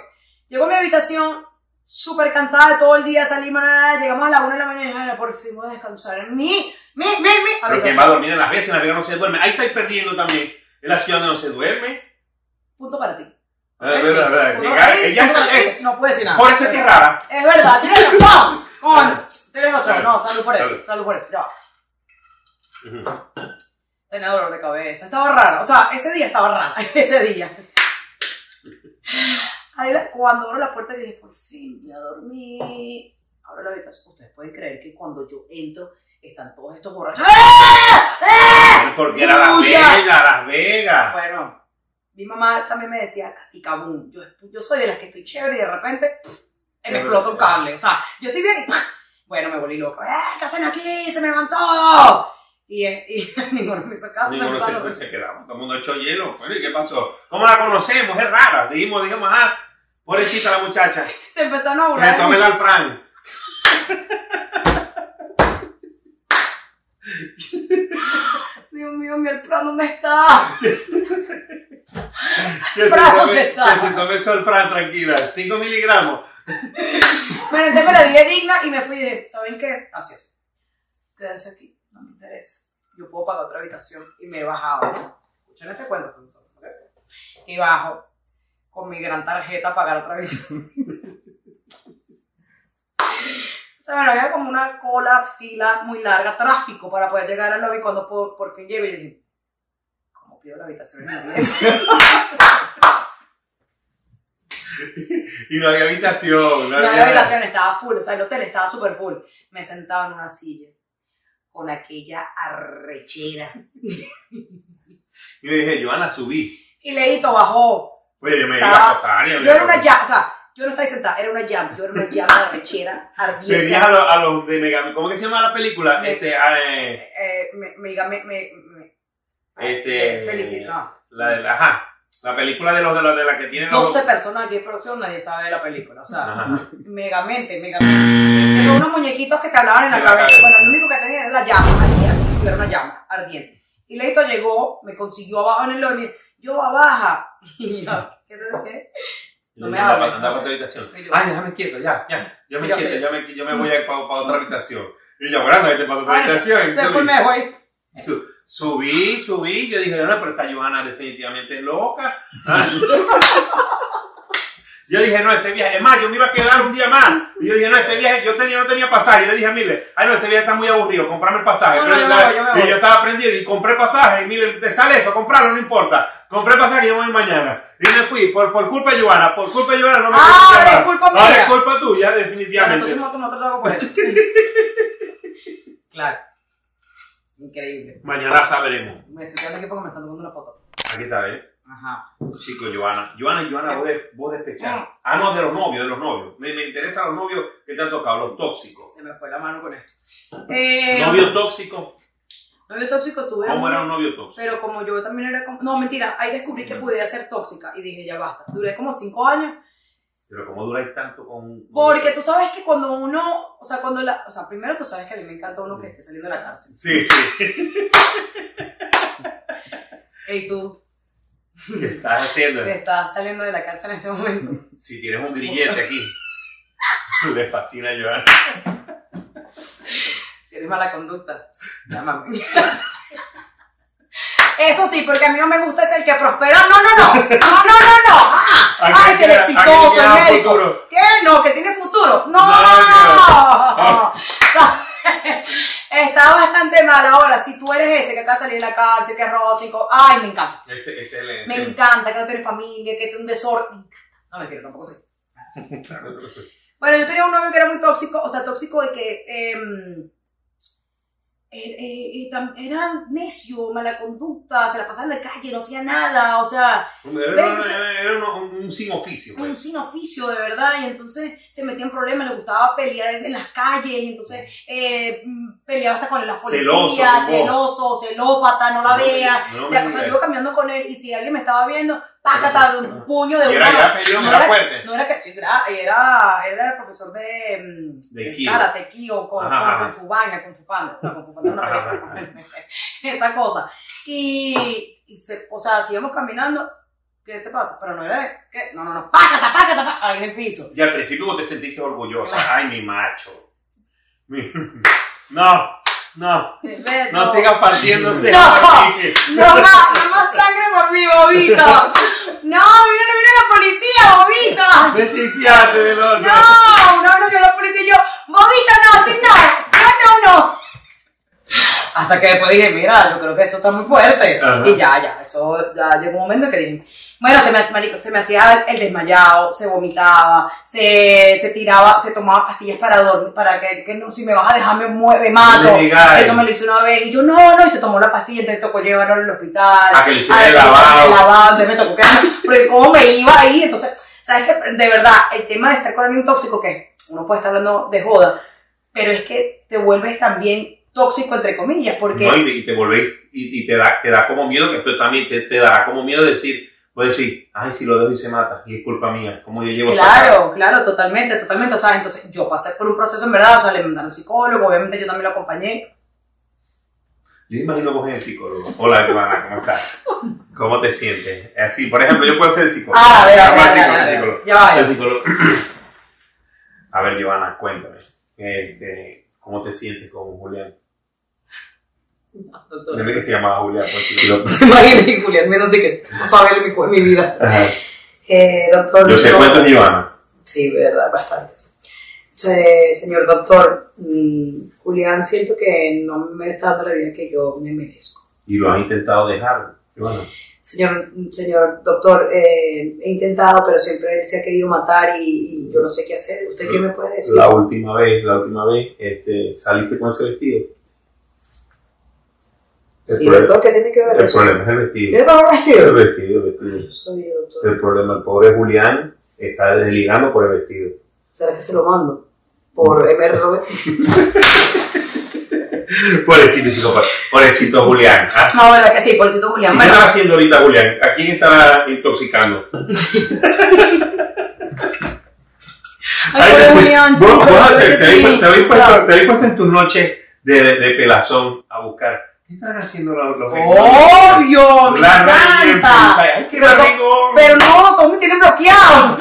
Llego a mi habitación, súper cansada de todo el día, salimos, nada, llegamos a la una de la mañana y dije, "Ay, por fin voy a descansar en mi, mi, mi, mi Pero ¿quién va a dormir en Las Vegas? En Las Vegas no se duerme. Ahí estáis perdiendo también. En la ciudad donde no se duerme. Punto para ti. Ah, verdad, verdad. Llegar- ella está- ti, eh, no puede decir nada. Por eso es que es rara. Es verdad, tienes razón. Coño, tienes razón. No, salud por eso, salud por eso. Ya. Tenía dolor de cabeza. Estaba rara. O sea, ese día estaba rara. Ese día. Ahí la- cuando abro la puerta dije, por fin, ya dormí. abro la habitación. Ustedes pueden creer que cuando yo entro, están todos estos borrachos. ¡Ah! ¡Ah! Porque era Las. Vegas, Las Vegas. Bueno, mi mamá también me decía, y cabum, yo, yo soy de las que estoy chévere y de repente pff, me explota un cable. O sea, yo estoy bien bueno, me volví loca. ¡Eh, qué hacen aquí! ¡Se me levantó! Y, y ninguno me hizo caso. Ninguno se se, se quedaba, todo el mundo echó hielo. Bueno, ¿y qué pasó? ¿Cómo la conocemos? Es rara. Dijimos, dijimos, ah, pobrecita la muchacha. se empezaron a Que burlar. se de tome el alpran. Dios mío, mi Alpran, ¿dónde está? Que se Fran, tome, ¿dónde está? que se tome su alpran tranquila. 5 miligramos. Bueno, entonces me la di de digna y me fui dije, ¿saben qué? Así es. Quédense aquí, no me interesa. Yo puedo pagar otra habitación y me he bajado. Escuchen este cuento, por favor, ¿ok? Y bajo con mi gran tarjeta a pagar otra habitación. O sea, bueno, había como una cola, fila muy larga, tráfico para poder llegar al lobby cuando por, por fin llego y dije, ¿cómo pido la habitación en inglés? Y no había habitación. No La había habitación estaba full, o sea, el hotel estaba súper full. Me sentaba en una silla con aquella arrechera. Yo dije, Joana, subí. Y Leito bajó. Oye, yo me iba a acostar. Yo era una llama, o sea, yo no estaba ahí sentada, era una llama. Yo era una llama de arrechera, ardiente. Tenías a los, a los de Mega... ¿Cómo que se llama la película? Me- Este, ah, eh, Eh, me, me, me, me, me- Este- Felicito. la de la... Ajá. La película de los de, los, de la que tienen los... 12 personas aquí en producción, nadie sabe de la película. O sea, Ajá. megamente, megamente. Que son unos muñequitos que te hablaban en la cabeza. cabeza. Bueno, era la llama, ahí, así, era una llama ardiente. Y Leito llegó, me consiguió abajo en el lobby, yo abaja. Y yo, ¿qué te? No me Anda, hables, anda no para tu habitación. Ay, déjame quieto, ya, ya. Yo me quieto, yo me, yo me voy a ir para, otra habitación. Y yo, bueno, vete para otra habitación. Se subí. fue me güey. Su- subí, subí. Yo dije, no, pero esta Johanna definitivamente es loca. Yo dije, no, este viaje, es más, yo me iba a quedar un día más. Y yo dije, no, este viaje, yo tenía, no tenía pasaje. Y le dije a Mile, ay, no, este viaje está muy aburrido, comprame el pasaje. No, no, Pero yo estaba- yo y yo estaba prendido y compré pasaje. Y Mile, te sale eso, comprarlo, no importa. Compré pasaje y yo voy mañana. Y me fui, por, por culpa de Johanna, por culpa de Johanna no me Ah, ahora es culpa Ahora mía. es culpa tuya, definitivamente. entonces no claro. Increíble. Mañana sabremos. Me estoy quedando aquí porque me están tomando una foto. Aquí está, ¿eh? Ajá. Chico, Joana. Joana, Joana, vos, de, vos despechar. Ah, no, de los novios, de los novios. Me, me interesan los novios que te han tocado, los tóxicos. Se me fue la mano con esto. Eh, Novio tóxico. novio tóxico tuve ¿Cómo era un novio tóxico? Pero como yo también era como... No, mentira. Ahí descubrí que podía ser tóxica. Y dije, ya basta. Duré como cinco años. Pero ¿cómo duráis tanto con...? Porque tú sabes que cuando uno... O sea, cuando la... O sea, primero tú sabes que a mí me encanta uno que esté saliendo de la cárcel. Sí, sí. Y tú ¿Qué estás haciendo? se estás saliendo de la cárcel en este momento. Si tienes un grillete aquí. Le fascina a Joana. Si eres mala conducta, llámame. Eso sí, porque a mí no me gusta es el que prospera. No, no, no. No, no, no, no. Ah, Ay, que exitoso, el médico. ¿Qué? No, que tiene futuro. No. No, Está bastante mal ahora. Si tú eres ese que acaba de salir de la cárcel, que es rósico. Ay, me encanta. Es el... Me encanta que no tiene familia, que tiene un desorden. No me quiero tampoco sé. Bueno, yo tenía un novio que era muy tóxico, o sea, tóxico de que em, eh, eh, eh, tam- era necio, mala conducta, se la pasaba en la calle, no hacía nada, o sea, Era, era- era un, un sin oficio, un pues. sin oficio de verdad, y entonces se metía en problemas, le gustaba pelear en, las calles, y entonces eh, mm, peleaba hasta con las Celoso, policías, como- celoso, celópata, no la No, vea, no o sea, o sea, yo iba caminando con él, y si alguien me estaba viendo, pácata, un puño de Y era, una- era peleón, no era era- fuerte. No era que, sí, era, era, era el profesor de, mm, De karate, Kyo, con, Ajá, con, ajá. con Fu Vaina, con Fu Panda, no, con Fu Panda una película, esa cosa. Y, y se, o sea, sigamos caminando, ¿qué te pasa? Pero no era de, ¿qué? No, no, no, pácata, pácata, pácata, ahí en el piso. Y al principio vos te sentiste orgullosa. Ay, mi macho. Mi- No, no. Beto. No sigas partiéndose. No. No más, no más sangre por mi bobito. No, mira, mira la policía, bobito. Deschifiate del otro. No, no, no, yo la policía yo, bobito no, así no, no, no, no. Hasta que después dije, mira, yo creo que esto está muy fuerte. Ajá. Y ya, ya, eso, ya llegó un momento que dije, bueno, se me, marico, se me hacía el desmayado, se vomitaba, se, se tiraba, se tomaba pastillas para dormir, para que, que no, si me vas a dejar me mueve, mato. Eso me lo hizo una vez. Y yo, no, no, y se tomó la pastilla, entonces tocó llevarlo al hospital. A que le el lavado. lavado, entonces me tocó quedarme, porque cómo me iba ahí, entonces, sabes que de verdad, el tema de estar con alguien tóxico, que uno puede estar hablando de joda, pero es que te vuelves también tóxico, entre comillas, porque... ¿no? Y, te- y te volvés, y, y te, da, te da como miedo, que esto también te, te dará como miedo decir, puedes decir, ay, si lo dejo y se mata, y es culpa mía, como yo llevo? Claro, claro, totalmente, totalmente. O sea, entonces yo pasé por un proceso en verdad, o sea, le mandaron psicólogo, obviamente yo también lo acompañé. Yo imagino vos en el psicólogo. Hola, Giovanna, ¿cómo estás? ¿Cómo te sientes? Así, por ejemplo, yo puedo ser el psicólogo. Ah, a ver, a ver, Vamos al a ver, psicólogo, a ver. psicólogo. Ya va. A ver, Giovanna, cuéntame. Este, ¿Cómo te sientes con Julián? Dime que se llamaba Julián. Pues, Imagínate, Julián, menos de que no sabe mi, mi vida. Ajá. Eh, doctor. Yo sé yo- cuánto es Giovanna. Sí, verdad, bastante. Se- señor doctor, mm, Julián, siento que no me está dando la vida que yo me merezco. Y lo has intentado dejar, Giovanna. Señor, señor doctor, eh, he intentado, pero siempre él se ha querido matar y, y yo no sé qué hacer. ¿Usted qué me puede decir? La última vez, la última vez, este, saliste con ese vestido. El, Sí, problema, doctor, ¿qué tiene que ver el eso? problema es el vestido. ¿Mira cómo me El vestido? vestido, el vestido. Soy doctor. El problema, el pobre Julián está desligando por el vestido. ¿Será que se lo mando? Por MR Robert. Pobrecito, chico, pobre- pobrecito Julián. ¿ah? No, verdad que sí, por cierto, Julián. ¿Y qué Bueno, está haciendo ahorita Julián? ¿A quién estará intoxicando? ay, pobre Julián, vos- chico, vos te, te habéis sí. te habéis puesto, te habéis puesto en tus noches de, de, de pelazón a buscar. ¿Qué están haciendo los, los Obvio, me La encanta. ¡Ay, qué Pero, pero no, todos me tienen bloqueado.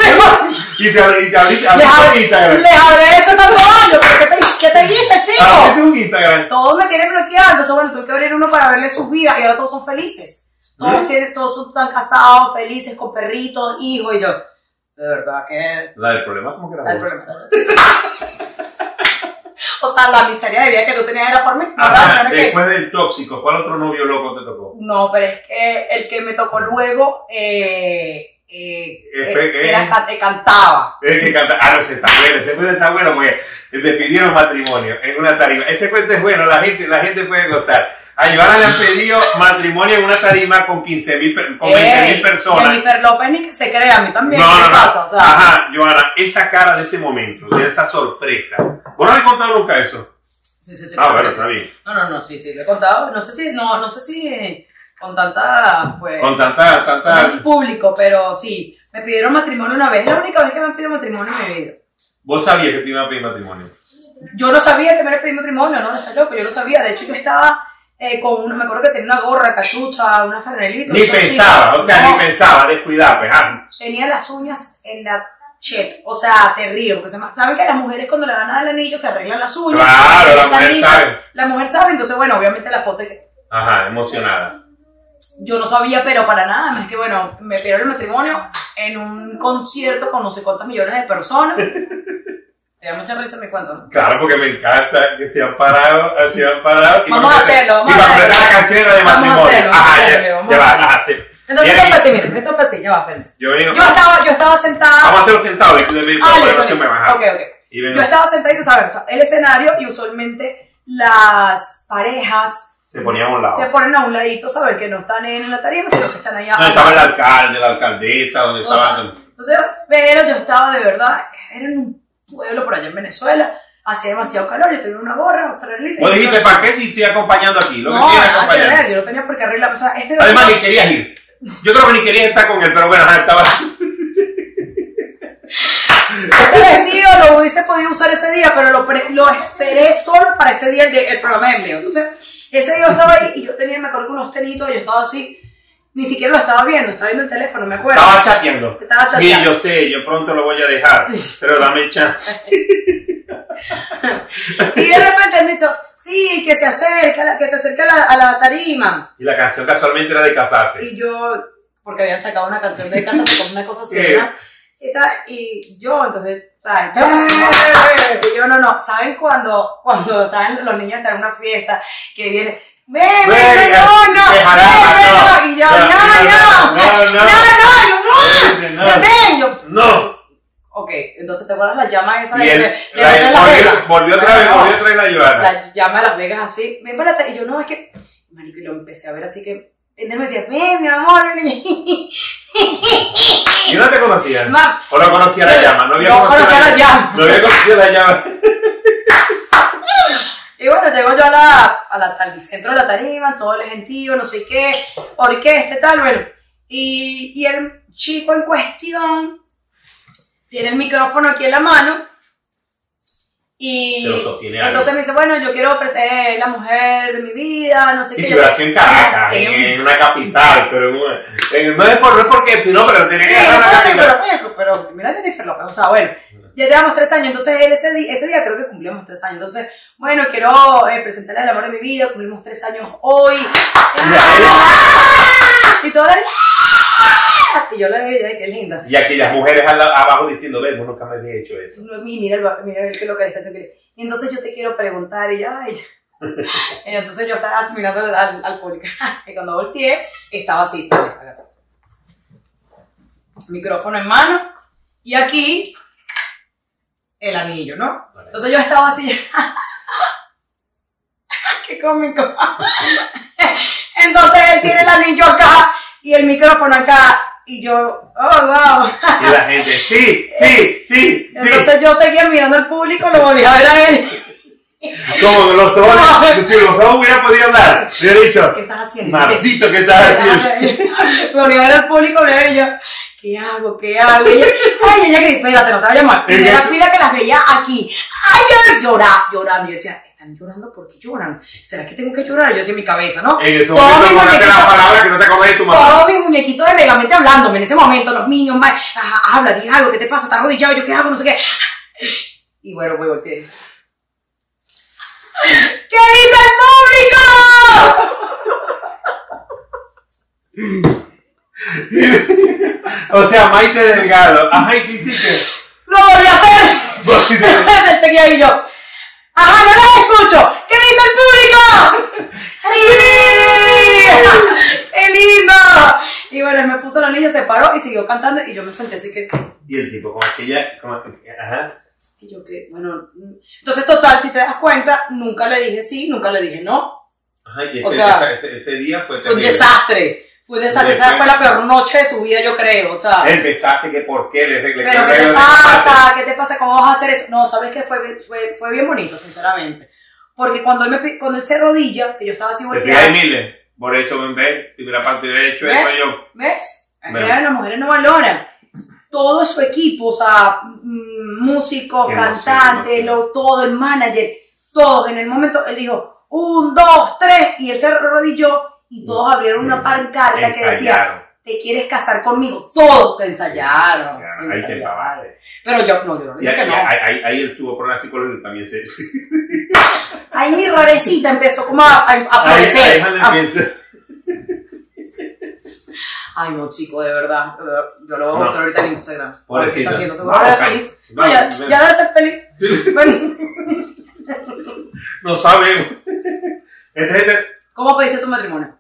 Y te abrí- y te Les Instagram. les habré hecho tanto daño, pero ¿qué te, qué te hice, chico? Abriste un Instagram. Todos me tienen bloqueado, entonces bueno, tuve que abrir uno para verle sus vidas y ahora todos son felices. Todos, tienen, todos están casados, felices, con perritos, hijos y yo. De verdad que La del problema, ¿cómo que era? el vos? problema. o sea, la miseria de vida que tú tenías era por mí. Ajá, no, no, que- después del tóxico, ¿cuál otro novio loco te tocó? no, pero es que el que me tocó luego eh, eh, era, eh, cantaba. Es que canta, ah, no, ese está bueno, ese cuento está bueno porque te pidieron matrimonio en una tarima. Ese cuento es bueno, la gente, la gente puede gozar. A Giovanna le han pedido matrimonio en una tarima con 15 mil, con 20 Ey, mil personas. Jennifer López ni que se crea, a mí también. No, ¿qué no, no. pasa? O sea, Ajá, Giovanna, esa cara de ese momento, de esa sorpresa. ¿Vos no le has contado nunca eso? sí, sí, sí, Ah, bueno, está bien. No, no, no, sí, sí, lo he contado. No sé si, no, no sé si eh, con tanta, pues, Con tanta, con tanta. público, pero sí, me pidieron matrimonio una vez. Es la única vez que me han pedido matrimonio en mi vida. Vos sabías que te iban a pedir matrimonio. Yo no sabía que me iban a pedir matrimonio, no, no está loco, yo no sabía. De hecho, yo estaba eh, con una, me acuerdo que tenía una gorra, cachucha, una franelita. Ni así. pensaba, o sea, No, ni pensaba, descuidado, pues. ah. tenía las uñas en la chet, o sea, terrible, porque se saben que las mujeres cuando le van a dar el anillo se arreglan las uñas. Claro, la mujer sabe. La mujer sabe, entonces bueno, obviamente la foto que Ajá, emocionada. yo no sabía, pero para nada, más que bueno, me pidieron el matrimonio en un concierto con no sé cuántos millones de personas. Te da mucha risa mi cuento, ¿no? Claro, porque me encanta que se han parado, se han parado. y Vamos a hacerlo, vamos y a hacerlo. aprender la canción de Vamos a matrimonio. hacerlo, vamos a Ajá, hacerlo, ya, vamos ya a va, ajá, te- Entonces esto fue así, miren, esto fue así, ya va, espérense. Yo. Yo estaba, yo estaba sentada. Vamos a hacerlo sentado, de, de, de, Ah, listo, listo. me. Ok, ok. Y Yo estaba sentada y ¿sabes? O sea, el escenario y usualmente las parejas se ponían a un lado. se ponen a un ladito, ¿sabes? Que no están en la tarima, sino que están allá. Donde estaba el alcalde, la alcaldesa, donde estaban. Entonces, pero yo estaba de verdad, era en un pueblo por allá en Venezuela, hacía demasiado calor, yo tenía una gorra, un franelita. Vos dijiste, ¿para qué si estoy acompañando aquí? Lo que No, es nada que ver, yo no tenía por qué arreglar, o sea, este Además, ni querías ir. Yo creo que ni querías estar con él, pero bueno, estaba. Este vestido lo hubiese podido usar ese día, pero lo, pre- lo esperé solo para este día, el, de- el programa de empleo. Entonces, ese día yo estaba ahí y yo tenía, me acuerdo, unos tenitos, yo estaba así, ni siquiera lo estaba viendo, estaba viendo el teléfono, me acuerdo. Estaba chateando. Estaba Sí, chateando. yo sé, yo pronto lo voy a dejar, pero dame chance. Y de repente han dicho, sí, que se acerca, la- que se acerca a la, a la tarima. Y la canción casualmente era de casarse. Y yo, porque habían sacado una canción de casa con una cosa así, y tal, y yo, entonces, y yo, no, no, ¿saben cuando, cuando están, los niños están en una fiesta, que viene, ven, ven, no, no, jalaban, ven, no. no, y yo, no, no, no, no, no, no, no, ven, yo, no. ok, entonces te acuerdas la llama esa de, de, de, volvió, otra vez, No. volvió otra vez la Joana. la llama de Las Vegas así, ven para y yo no, es que, marico, y lo empecé a ver así que, él me decía, ven, mi amor, ven, y- Yo no te conocía. Ma- O no conocía la llama, no había No conocido la llama. No había conocido la llama. Bueno, llego yo a la, a la- al centro de la tarima, todo el gentío, no sé qué, orquesta y tal, bueno. Y, y el chico en cuestión tiene el micrófono aquí en la mano y entonces me dice, bueno, yo quiero ser la mujer de mi vida, no sé Y qué. si hubiera sido en Caracas, en, en una capital, pero en una- en- no es por, no es porque, no, pero tenía Sí, que una no, capital. pero, pero, pero mira Jennifer López, o sea, bueno, ya llevamos tres años, entonces él ese, día, ese día creo que cumplimos tres años, entonces, bueno, quiero eh, presentarle el amor de mi vida, cumplimos tres años hoy, y toda la... y yo dije, ay, qué linda. Y aquellas mujeres al abajo diciendo, ven, vos nunca me había hecho eso. Y mira, el, mira el que lo que entonces yo te quiero preguntar, y yo, ay, y entonces yo estaba mirando al, al, al público, y cuando volteé, estaba así, así. micrófono en mano, y aquí el anillo, ¿no? Entonces yo estaba así, qué cómico. Entonces él tiene el anillo acá y el micrófono acá, y yo, oh, wow. Y la gente, sí, sí, sí, sí. Entonces yo seguía mirando al público, lo volví a ver a él. Como los ojos, si los ojos hubieran podido hablar, le hubiera dicho, ¿Qué estás haciendo? Marcito, ¿qué estás haciendo? Volví a ver al público, le y yo, ¿qué hago? ¿Qué hago? Y ella, ay, ella que espérate, no te vayas mal. Primera Ella- fila que las veía aquí. Ay, yo lloraba, llorando. Y yo decía, están llorando porque lloran. ¿Será que tengo que llorar? Yo en mi cabeza, ¿no? En ese momento, mi muñequito- la palabra que no te de tu mamá. Todos mis muñequitos de Megamente hablándome en ese momento, los niños, ma- ajá, habla, di algo, ¿qué te pasa? ¿Estás arrodillado? ¿Yo qué hago? No sé qué. Y bueno, voy volteé. ¿Qué dice el público? O sea, Maite Delgado. Ajá, ¿y qué hiciste? ¡Lo volví a hacer! Seguía ahí yo. ¡Ajá, no las escucho! ¿Qué dice el público? ¡Sí! ¡Qué lindo! Y bueno, él me puso la niña, se paró y siguió cantando y yo me senté así que... Y el tipo, como aquella, como, ajá. Y yo que, bueno... Entonces, total, si te das cuenta, nunca le dije sí, nunca le dije no. Ajá, y ese, O sea, ese, ese día fue Fue un desastre. Un desastre. Esa fue la peor noche de su vida, yo creo. O sea... Empezaste que por qué le le- Pero ¿qué te pasa? ¿Qué te pasa? ¿Cómo vas a hacer eso? No, ¿sabes qué? Fue, fue, fue bien bonito, sinceramente. Porque cuando él, me, cuando él se rodilla, que yo estaba así Te volteada, Miller. Por eso, ven, ven, si hubiera parte de hecho eso ¿ves? yo. ¿Ves? Acá las mujeres no valoran. Todo su equipo, o sea, mm, músicos, cantantes, todo, el manager, todos. En el momento, él dijo, un, dos, tres, y él se arrodilló y todos abrieron una pancarta que decía. ¿te quieres casar conmigo? Todos te ensayaron. Ya, Ahí te. Pero yo, no, yo no dije que no. ahí, ahí, ahí él tuvo problemas psicológicos también. Se, Ahí mi rarecita empezó como a, a, a ahí, ahí florecer. es donde Ah, empieza. Ay, no, chico, de verdad. Yo lo voy a No. buscar ahorita en Instagram. A ver ¿Qué está haciendo? No, debe ser calma. feliz. No, No, ya, no. ya debe ser feliz. Bueno, No sabemos. Este, este, ¿Cómo pediste tu matrimonio?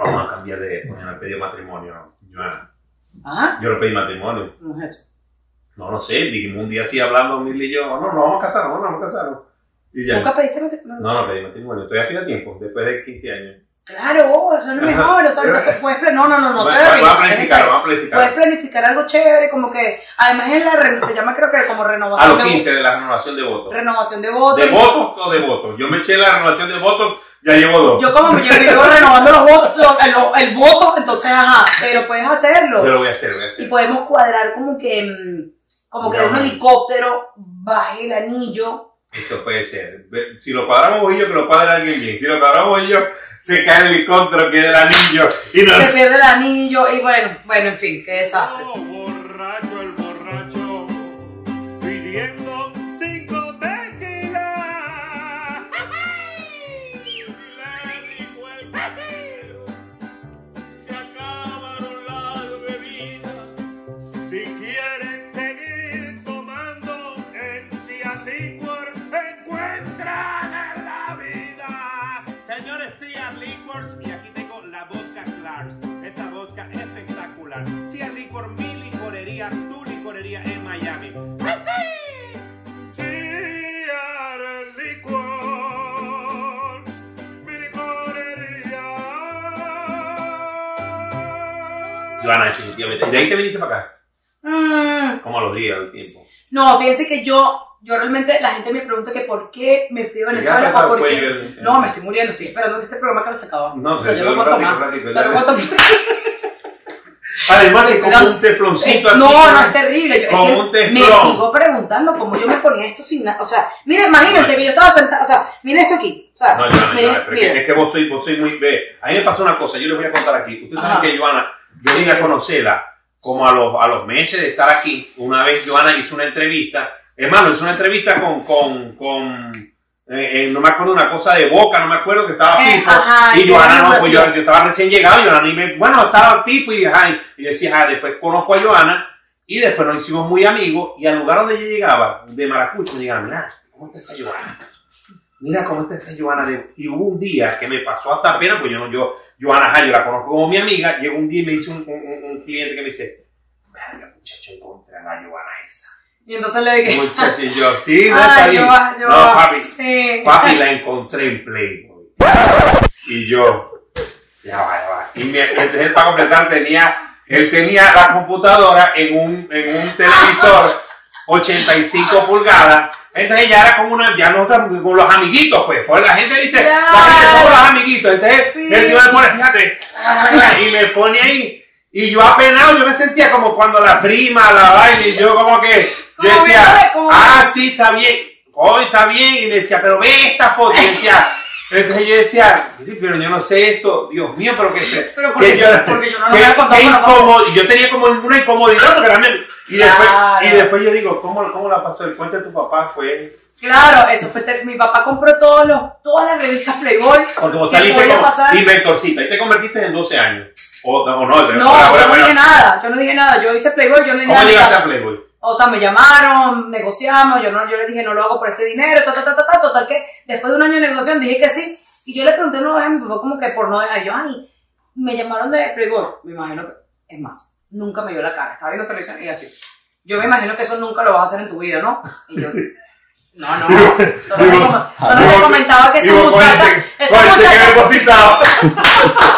Vamos a cambiar de poner el pedido matrimonio, Joana. ¿Ah? Yo no pedí matrimonio. No es eso. No lo sé, dijimos un día así hablando, Mil y yo, no, no, vamos a casarnos, no, vamos a casarnos. Y ya. ¿Nunca pediste matrimonio? No, no pedí matrimonio, estoy aquí a tiempo, después de 15 años. Claro, eso no es Ajá. mejor. O sea, puedes no, no, no, no. Va- te Vamos risa, a planificar, vamos a Puedes planificar. planificar algo chévere, como que. Además, es la se llama, creo que como A renovación los de 15 de la renovación de votos. Renovación de votos. ¿De votos o de votos? Yo me eché la renovación de votos, ya llevo dos. Yo como me llevo renovando los votos, lo- el, el voto, entonces, ajá, pero puedes hacerlo. Yo lo voy a hacer, voy a Y hacer. podemos cuadrar como que, mm, como que de un helicóptero baje el anillo. Eso puede ser. Si lo cuadramos vos y yo, que lo cuadre alguien bien. Si lo cuadramos vos y yo, se cae el helicóptero, queda el anillo. Y no. Se pierde el anillo y bueno, bueno, en fin, qué desastre. Oh, Joana, definitivamente. ¿Y de ahí te viniste para acá? Mm, ¿Cómo a los días, al tiempo? no, fíjense que yo, yo realmente, la gente me pregunta que por qué me fui a Venezuela o por pues, qué. el- No, me estoy muriendo, estoy esperando que este programa que se acaba. No, o sea, yo no puedo tomar. Además, como cuidado. un tefloncito Eh, así. no, no, es terrible. Yo, es un me sigo preguntando cómo yo me ponía esto sin nada. O sea, mire, imagínense que yo estaba sentada. O sea, miren esto aquí. O sea, No, miren, es que- miren. es que vos sois, vos sois muy... Ve, a mí me pasó una cosa, yo les voy a contar aquí. Ustedes saben que Joana, yo vine a conocerla como a los, a los meses de estar aquí. Una vez Joana hizo una entrevista. Hermano, hizo una entrevista con... con, con eh, eh, no me acuerdo una cosa de boca, no me acuerdo que estaba Eh, Pipo. ajá, y Joana no, pues yo, estaba recién llegado, Joana y me, bueno, estaba Pipo y, ajá, y decía, ah, después conozco a Joana y después nos hicimos muy amigos y al lugar donde yo llegaba, de Maracucho, me llegaban, mira, ¿cómo está esa Joana? Mira cómo está esa Joana. de-". Y hubo un día que me pasó hasta pena, pues yo no, yo, Joana, ajá, yo la conozco como mi amiga, llegó un día y me dice un, un- un cliente que me dice, verga, muchacho, encontré a la Joana esa. Y entonces le dije. Muchacho, y yo, sí, no Ay, está bien. yo- yo- No, papi, Sí. Papi, la encontré en Playboy. Y yo, ya va, ya va. Y me, entonces él para completar tenía, él tenía la computadora en un, en un televisor 85 pulgadas. Entonces ya era como una, ya no con los amiguitos, pues. Porque la gente dice, la gente somos los amiguitos. Entonces Sí. el tío me pone, fíjate, y me pone ahí. Y yo apenado, yo me sentía como cuando la prima, la vaina, y yo como que, yo Como decía, como- ah, sí, está bien, hoy está bien, y decía, pero ve esta decía, entonces yo decía, "Sí, pero yo no sé esto, Dios mío, pero que se, Pero que porque, yo, porque yo no lo que- había contado que incómodo, yo tenía como una incomodidad, porque también, y después, Claro. y después yo digo, ¿cómo, cómo la pasó? El cuento de tu papá fue, Claro, eso fue. Mi papá compró todos los, todas las revistas Playboy. porque vos que saliste como pasar. inventorcita, y te convertiste en 12 años, o, o no, No, ahora, yo ahora, no dije nada. Yo no dije nada. Yo hice Playboy, yo no dije ¿Cómo nada. llegaste a Playboy? O sea, me llamaron, negociamos, yo no, yo le dije no lo hago por este dinero, ta, ta, ta, ta, ta, total que después de un año de negociación dije que sí, y yo le pregunté una vez mi papá como que por no dejar, yo, ay, me llamaron de Playboy, me imagino que, es más, nunca me vio la cara, estaba viendo televisión y así, yo me imagino que eso nunca lo vas a hacer en tu vida, ¿no? Y yo, no, no, solo me, me comentaba que esa muchacha, esa muchacha.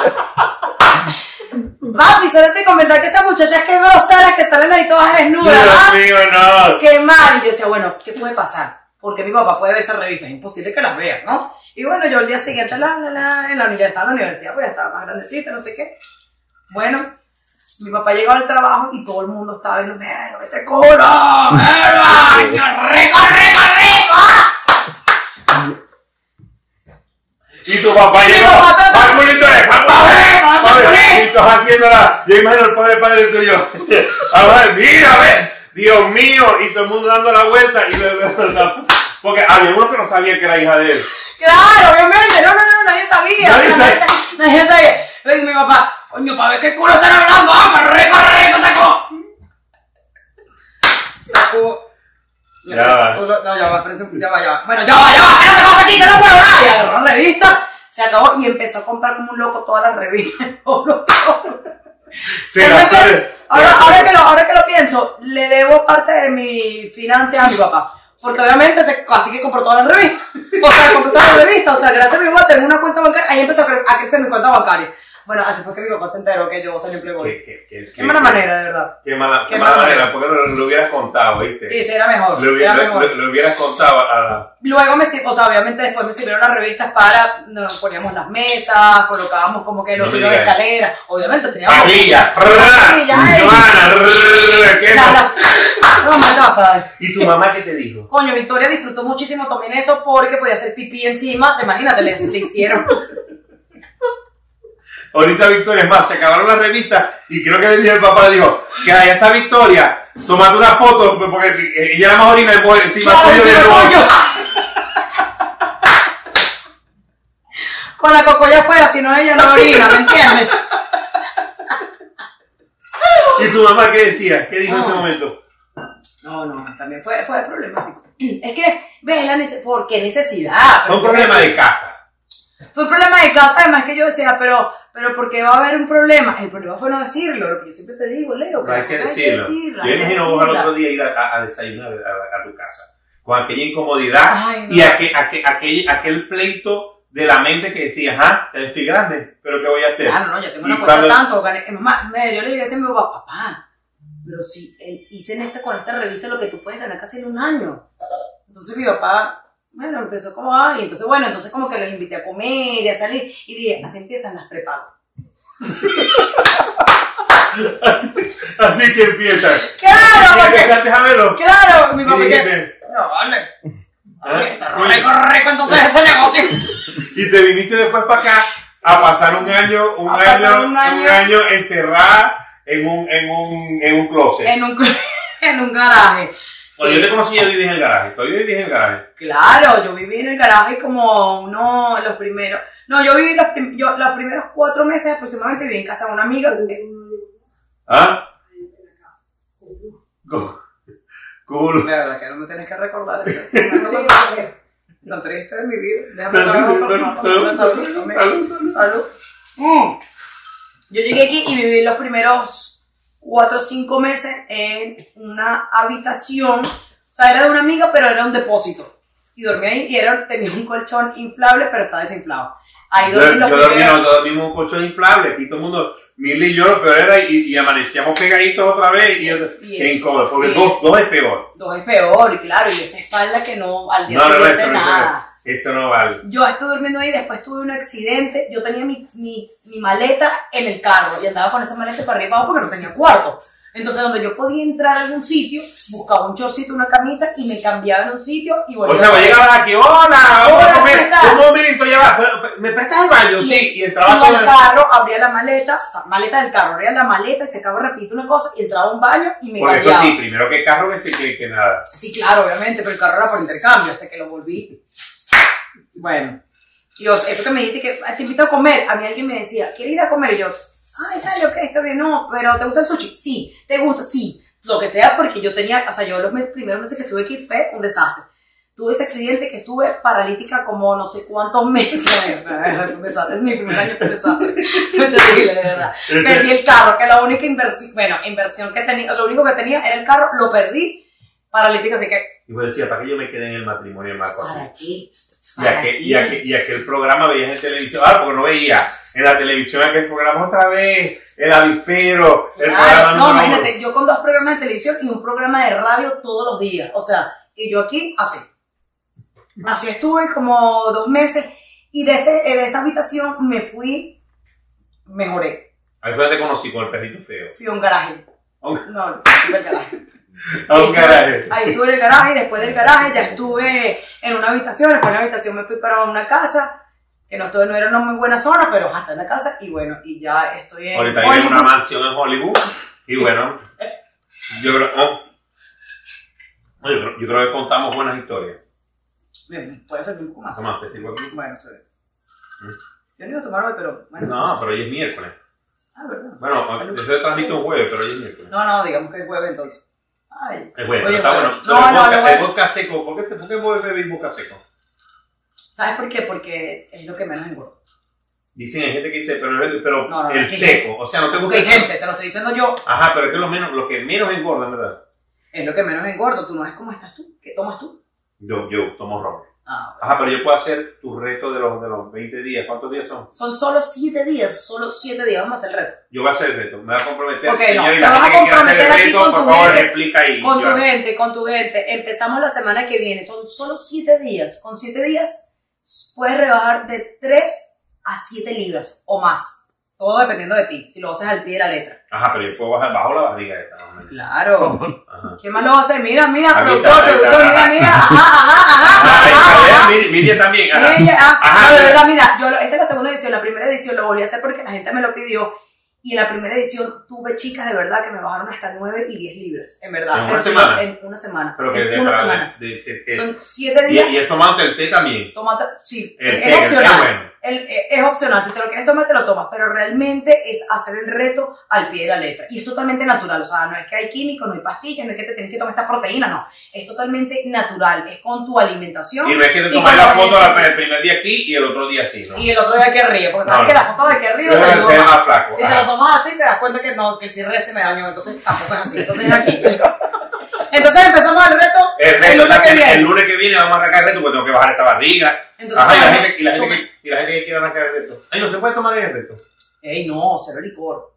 papi, solo te comentaba que esa muchacha es que grosera, que salen ahí todas desnudas, ¿ah? Dios mío, no. qué mal. Y yo decía, bueno, ¿qué puede pasar? Porque mi papá puede ver esas revistas, es imposible que las vea, ¿no? Y bueno, yo el día siguiente, la, la, la, en la, estaba en la universidad, pues ya estaba más grandecita, no sé qué. Bueno, mi papá llegó al trabajo y todo el mundo estaba viendo, mira, este culo, mira, rico, rico, rico. Y tu papá llegó, papá, trata- va y estás haciéndola, yo imagino el padre padre tuyo, a ver, mira, a ver, Dios mío, y todo el mundo dando la vuelta, y le- le- le- porque había uno que no sabía que era hija de él, Claro, obviamente, no, no, no, nadie sabía. Nadie sabía. Nadie sabía. Y mi papá, coño, para ver qué culo están hablando, ah, rico, rico, sacó. Sacó. Ya va. No, ya va, ya va, ya va. Bueno, ya va, ya va, ¿qué no te pasa aquí? Que no puedo nada. Y agarró la revista, se acabó y empezó a comprar como un loco todas las revistas. Todo ahora, ahora, que lo, ahora que lo pienso, le debo parte de mi financia a mi papá. Porque obviamente se, así que compró todas las revistas. O sea, compró todas las revistas. O sea, gracias a mi papá tengo una cuenta bancaria. Ahí empezó a crecer mi cuenta bancaria. Bueno, así fue que mi papá se enteró que yo salí en Playboy. Qué, qué, qué, Qué mala manera, de verdad. Qué mala, Qué qué mala mala manera, porque lo, lo hubieras contado, ¿viste? Sí, sí, era mejor. Lo, hubi- Era mejor. lo- lo hubieras contado a la... Luego me o sea, obviamente después me sirvieron las revistas para, nos poníamos las mesas, colocábamos como que los hilos de escalera. Obviamente teníamos. Parrilla, ¿Y tu mamá qué te dijo? Coño, Victoria disfrutó muchísimo también eso porque podía hacer pipí encima. Te imagínate, le hicieron. Ahorita Victoria, es más, se acabaron las revistas y creo que le dije al papá, le dijo, que ahí está Victoria, tomate una foto, porque ella era más orina pues, encima tuyo de. Con la cocoya afuera, si no ella no orina, ¿me entiendes? ¿Y tu mamá qué decía? ¿Qué dijo en ese momento? No, no, también fue, fue problemático. Es que, ves, la nece- ¿por qué necesidad? Fue un problema de casa. Fue un problema de casa, además que yo decía, pero, pero ¿por qué va a haber un problema? El problema fue no decirlo, lo que yo siempre te digo, Leo, que hay que decirlo. Yo hay que imagino vos al otro día ir a, a- a desayunar a, a- tu casa, con aquella incomodidad Ay, no. y aquel, aquel, aquel, aquel pleito de la mente que decía, ajá, estoy grande, pero ¿qué voy a hacer? Claro, no, yo tengo una cuenta cuando- tanto. gané- mamá, me- yo le dije a mi papá, papá, pero si eh, hice en esta, con esta revista lo que tú puedes ganar casi en un año. Entonces mi papá, bueno, empezó como, ay, entonces bueno, entonces como que los invité a comer y a salir. Y dije, así empiezan las prepago. Así que empiezan. ¡Claro! Porque- a verlo. ¡Claro! Mi papá, que, no, vale. ah, Rico, rico, entonces ese negocio. Y te viniste después para acá a pasar un año, un año, un un año, año. encerrada en un, en un, en un closet. En un, en un garaje. Cuando Sí. yo te conocí, yo viví en el garaje. Todavía viví en el garaje. Claro, yo viví en el garaje como uno, los primeros, no, yo viví los, prim- yo, los primeros cuatro meses aproximadamente viví en casa de una amiga. ¿Ah? Cu- Cool. De verdad que no me tienes que recordar eso. Lo triste de mi vida. Déjame plato. Salud, salud, salud. Mm. Yo llegué aquí y viví los primeros cuatro o cinco meses en una habitación. O sea, era de una amiga, pero era un depósito. Y dormí ahí y era, tenía un colchón inflable, pero estaba desinflado. Ahí Yo, yo no, dormimos en un colchón inflable. Aquí todo el mundo, Mil y yo, lo peor era, y, y amanecíamos pegaditos otra vez. Y, Y qué incómodo, porque dos, dos es peor. Dos es peor, y claro, y esa espalda que no, al día No, no, no, siguiente eso no, nada. Eso, eso no vale. Yo estuve durmiendo ahí, después tuve un accidente, yo tenía mi, mi, mi maleta en el carro y andaba con esa maleta para arriba y para abajo porque no tenía cuarto. Entonces, donde yo podía entrar a algún sitio, buscaba un chorcito, una camisa y me cambiaba en un sitio y volvía O sea, a vos llegabas aquí, hola, Hola, un momento, ya va, ¿pero- ¿me prestas el baño? Y- Sí, y entraba con el... carro, abría la maleta, o sea, maleta del carro, abría la maleta y se acaba rapidito una cosa y entraba a un baño y me eso cambiaba. sí, primero que carro que, que, que nada. Sí, claro, obviamente, pero el carro era por intercambio hasta que lo volví. Bueno, Dios, eso que me dijiste que "Ah, te invito a comer, a mí alguien me decía, ¿quieres ir a comer? Y yo, ay, dale, ok, está bien, no, pero ¿te gusta el sushi? Sí, ¿te gusta? Sí, lo que sea, porque yo tenía, o sea, yo los mes- primeros meses que estuve aquí fue un desastre. Tuve ese accidente que estuve paralítica como no sé cuántos meses. un desastre, es mi primer año fue un desastre. Fue terrible, de verdad. Perdí el carro, que la única inversión, bueno, inversión que tenía, lo único que tenía era el carro, lo perdí, paralítica, así que, Y vos decías, ¿para qué yo me quedé en el matrimonio de Marco? ¿para qué? Y, ¿Para aquel, qué? y, aquel, y aquel programa veías en televisión, ah, porque no veía en la televisión aquel programa otra vez, el avispero, el Claro, programa no, uno. imagínate, yo con dos programas de televisión y un programa de radio todos los días. O sea, y yo aquí así. Así estuve como dos meses y de, ese, de esa habitación me fui, mejoré. Ahí fue donde te conocí con el perrito feo. Fui a un garaje. A un- No, estuve al garaje. A un garaje. Ahí estuve en el garaje y después del garaje ya estuve en una habitación. Después de la habitación me fui para una casa que no, estuve, no era una muy buena zona, pero hasta en la casa y bueno, y ya estoy en Ahorita en una mansión en Hollywood. Y bueno, yo creo, oh. Pero yo creo que contamos buenas historias. Bien, Puede ser un poco más. Tomás, te sirvo aquí. Bueno, estoy bien. Mm. Yo no iba a tomar hoy, pero bueno. No, pero hoy es miércoles. Ah, ¿verdad? Bueno, Salud. yo se transmite un jueves, pero hoy es miércoles. No, no, digamos que es jueves entonces. Ay. Es bueno, Oye, está bueno. No, no, vodka- no, seco, ¿por qué, te- por qué vos bebés vodka seco? ¿Sabes por qué? Porque es lo que menos engorda. Dicen, hay gente que dice, pero, pero No, no, el seco, o sea, no te gusta. hay gente, te lo estoy diciendo yo, Ajá, pero eso es lo, menos, lo que menos engorda, ¿verdad? es lo que menos engorda. Tú no ves cómo estás tú, qué tomas tú. Yo, yo tomo ron. Ah, Ajá, pero yo puedo hacer tu reto de los, de los 20 días. ¿Cuántos días son? Son solo siete días, solo siete días. Vamos a hacer el reto. Yo voy a hacer el reto. Me voy a comprometer. Ok, no, te vas a comprometer el aquí reto, con por tu favor, gente. explica ahí. Con Yo- tu gente, con tu gente. Empezamos la semana que viene. Son solo siete días. Con siete días puedes rebajar de 3 a 7 libras o más. Todo dependiendo de ti, si lo haces al pie de la letra. Ajá, pero yo puedo bajar bajo la barriga esta. o menos. Claro. Ajá. ¿Quién más lo hacer? Mira, mira, productor, productor, mira, mira. Ajá, ajá, ajá, Ah, esta Miriam también. Ajá. Ah, no, de verdad, mira, yo esta es la segunda edición, la primera edición lo volví a hacer porque la gente me lo pidió. Y en la primera edición tuve chicas de verdad que me bajaron hasta 9 y 10 libras, en verdad. ¿En una sí, semana? En una semana. Pero que en de, una semana. de- de- de- Son 7 y, días. y es tomándote el té también. Tomate, sí, El es, té, es el té opcional. bueno. El- eh, es opcional, si te lo quieres tomar, te lo tomas, pero realmente es hacer el reto al pie de la letra. Y es totalmente natural, o sea, no es que hay químicos, no hay pastillas, no es que te tienes que tomar esta proteína, no. Es totalmente natural, es con tu alimentación. Y no es que te tomas la foto la- el primer día aquí y el otro día así, ¿no? Y el otro día aquí arriba, porque No, sabes que no. las fotos de aquí arriba te flaco. Si te lo tomas así, te das cuenta que no, que el cierre se me dañó, entonces tampoco es así. Entonces es aquí. Entonces empezamos el reto El, reto el lunes que viene. el lunes que viene vamos a arrancar el reto porque tengo que bajar esta barriga. Entonces, Ajá, y la gente, y la gente, que, y la gente que quiere arrancar el reto. Ay, no se puede tomar el reto. Ey, no, cero licor.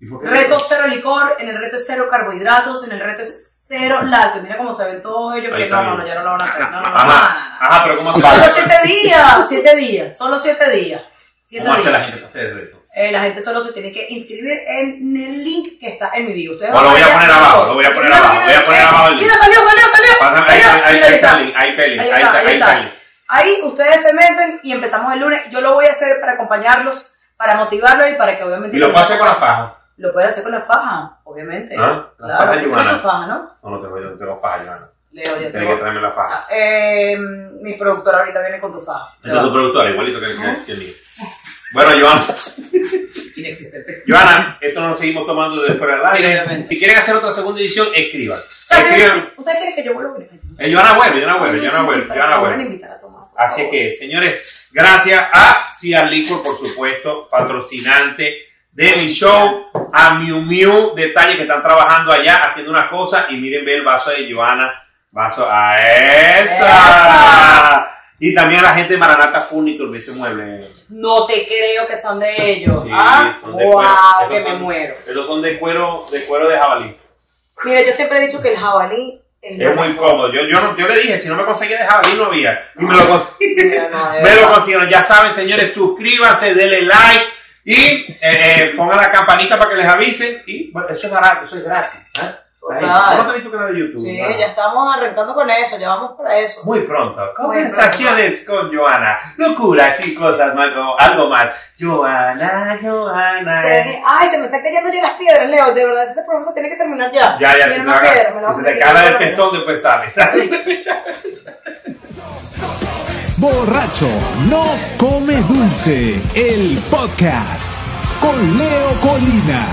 ¿Y por qué? Reto cero licor, en el reto es cero carbohidratos, en el reto es cero lácteos. Mira cómo se ven todos ellos, que no, no, no, ya no lo van a hacer. No, no, no, Ajá, pero ¿cómo hace Solo siete días, siete días, solo siete días. Siete ¿Cómo hace la días. gente para hacer el reto? Eh, la gente solo se tiene que inscribir en el link que está en mi video. Ustedes lo voy a poner abajo, lo voy a poner abajo, voy a poner abajo el link. Mira, salió, salió, salió. Pásame, ahí, salió. está, ahí, Mira, ahí está el link, ahí está el link, Ahí ahí está, ahí ahí está el link. Ahí ustedes se meten y empezamos el lunes. Yo lo voy a hacer para acompañarlos, para motivarlos y para que obviamente... Y lo puedo hacer con las pajas. Lo puedes hacer con la faja, obviamente. ¿Ah? La Claro, faja tú tienes Joana. tu faja, ¿no? No, no tengo, yo no tengo faja, Joana. Leo, ya Tienes que traerme la faja. Ah, eh, mi productora ahorita viene con tu faja. Esta es tu productora, igualito que, que, que el mío. Bueno, Joana, Inexistente. Joana, esto no lo seguimos tomando desde fuera del Sí, aire. obviamente. Si quieren hacer otra segunda edición, escriban. O sea, Escriban. ¿Ustedes quieren que yo vuelva? Eh, Joana vuelve, Joana vuelve, Joana vuelve, Joana a vuelve. a Así que, señores, gracias a Ciar Liquor, por supuesto, patrocinante de mi show, a Miu Miu, detalle que están trabajando allá, haciendo unas cosas, y miren, ve el vaso de Joana, vaso a esa. ¡Esa! Y también a la gente de Maranata Furniture, ese mueble. No te creo que son de ellos. Sí, ah, son de wow, cuero. que me muero. Esos son de cuero, de cuero de jabalí. Mira, yo siempre he dicho que el jabalí es, Es muy cómodo. Yo, yo, no- yo le dije, si no me conseguía de jabalí, no había. Y me lo no, de Me lo consiguieron. Ya saben, señores, suscríbanse, denle like y eh, eh, pongan la campanita para que les avisen. Y bueno, eso es barato, eso es gratis. ¿eh? Ahí. Total. ¿Cómo de YouTube? Sí, Ah. ya estamos arrancando con eso, ya vamos para eso. Muy pronto. Muy Conversaciones con Joana. Locuras y cosas más. o algo más. Joana, Joana. Se- ay, se me están cayendo ya las piedras, Leo. De verdad, este programa tiene que terminar ya. Ya, ya, se te, una va a- piedra, me la si voy se te por ahí. pezón, después sale. Borracho no come dulce, el podcast con Leo Colina.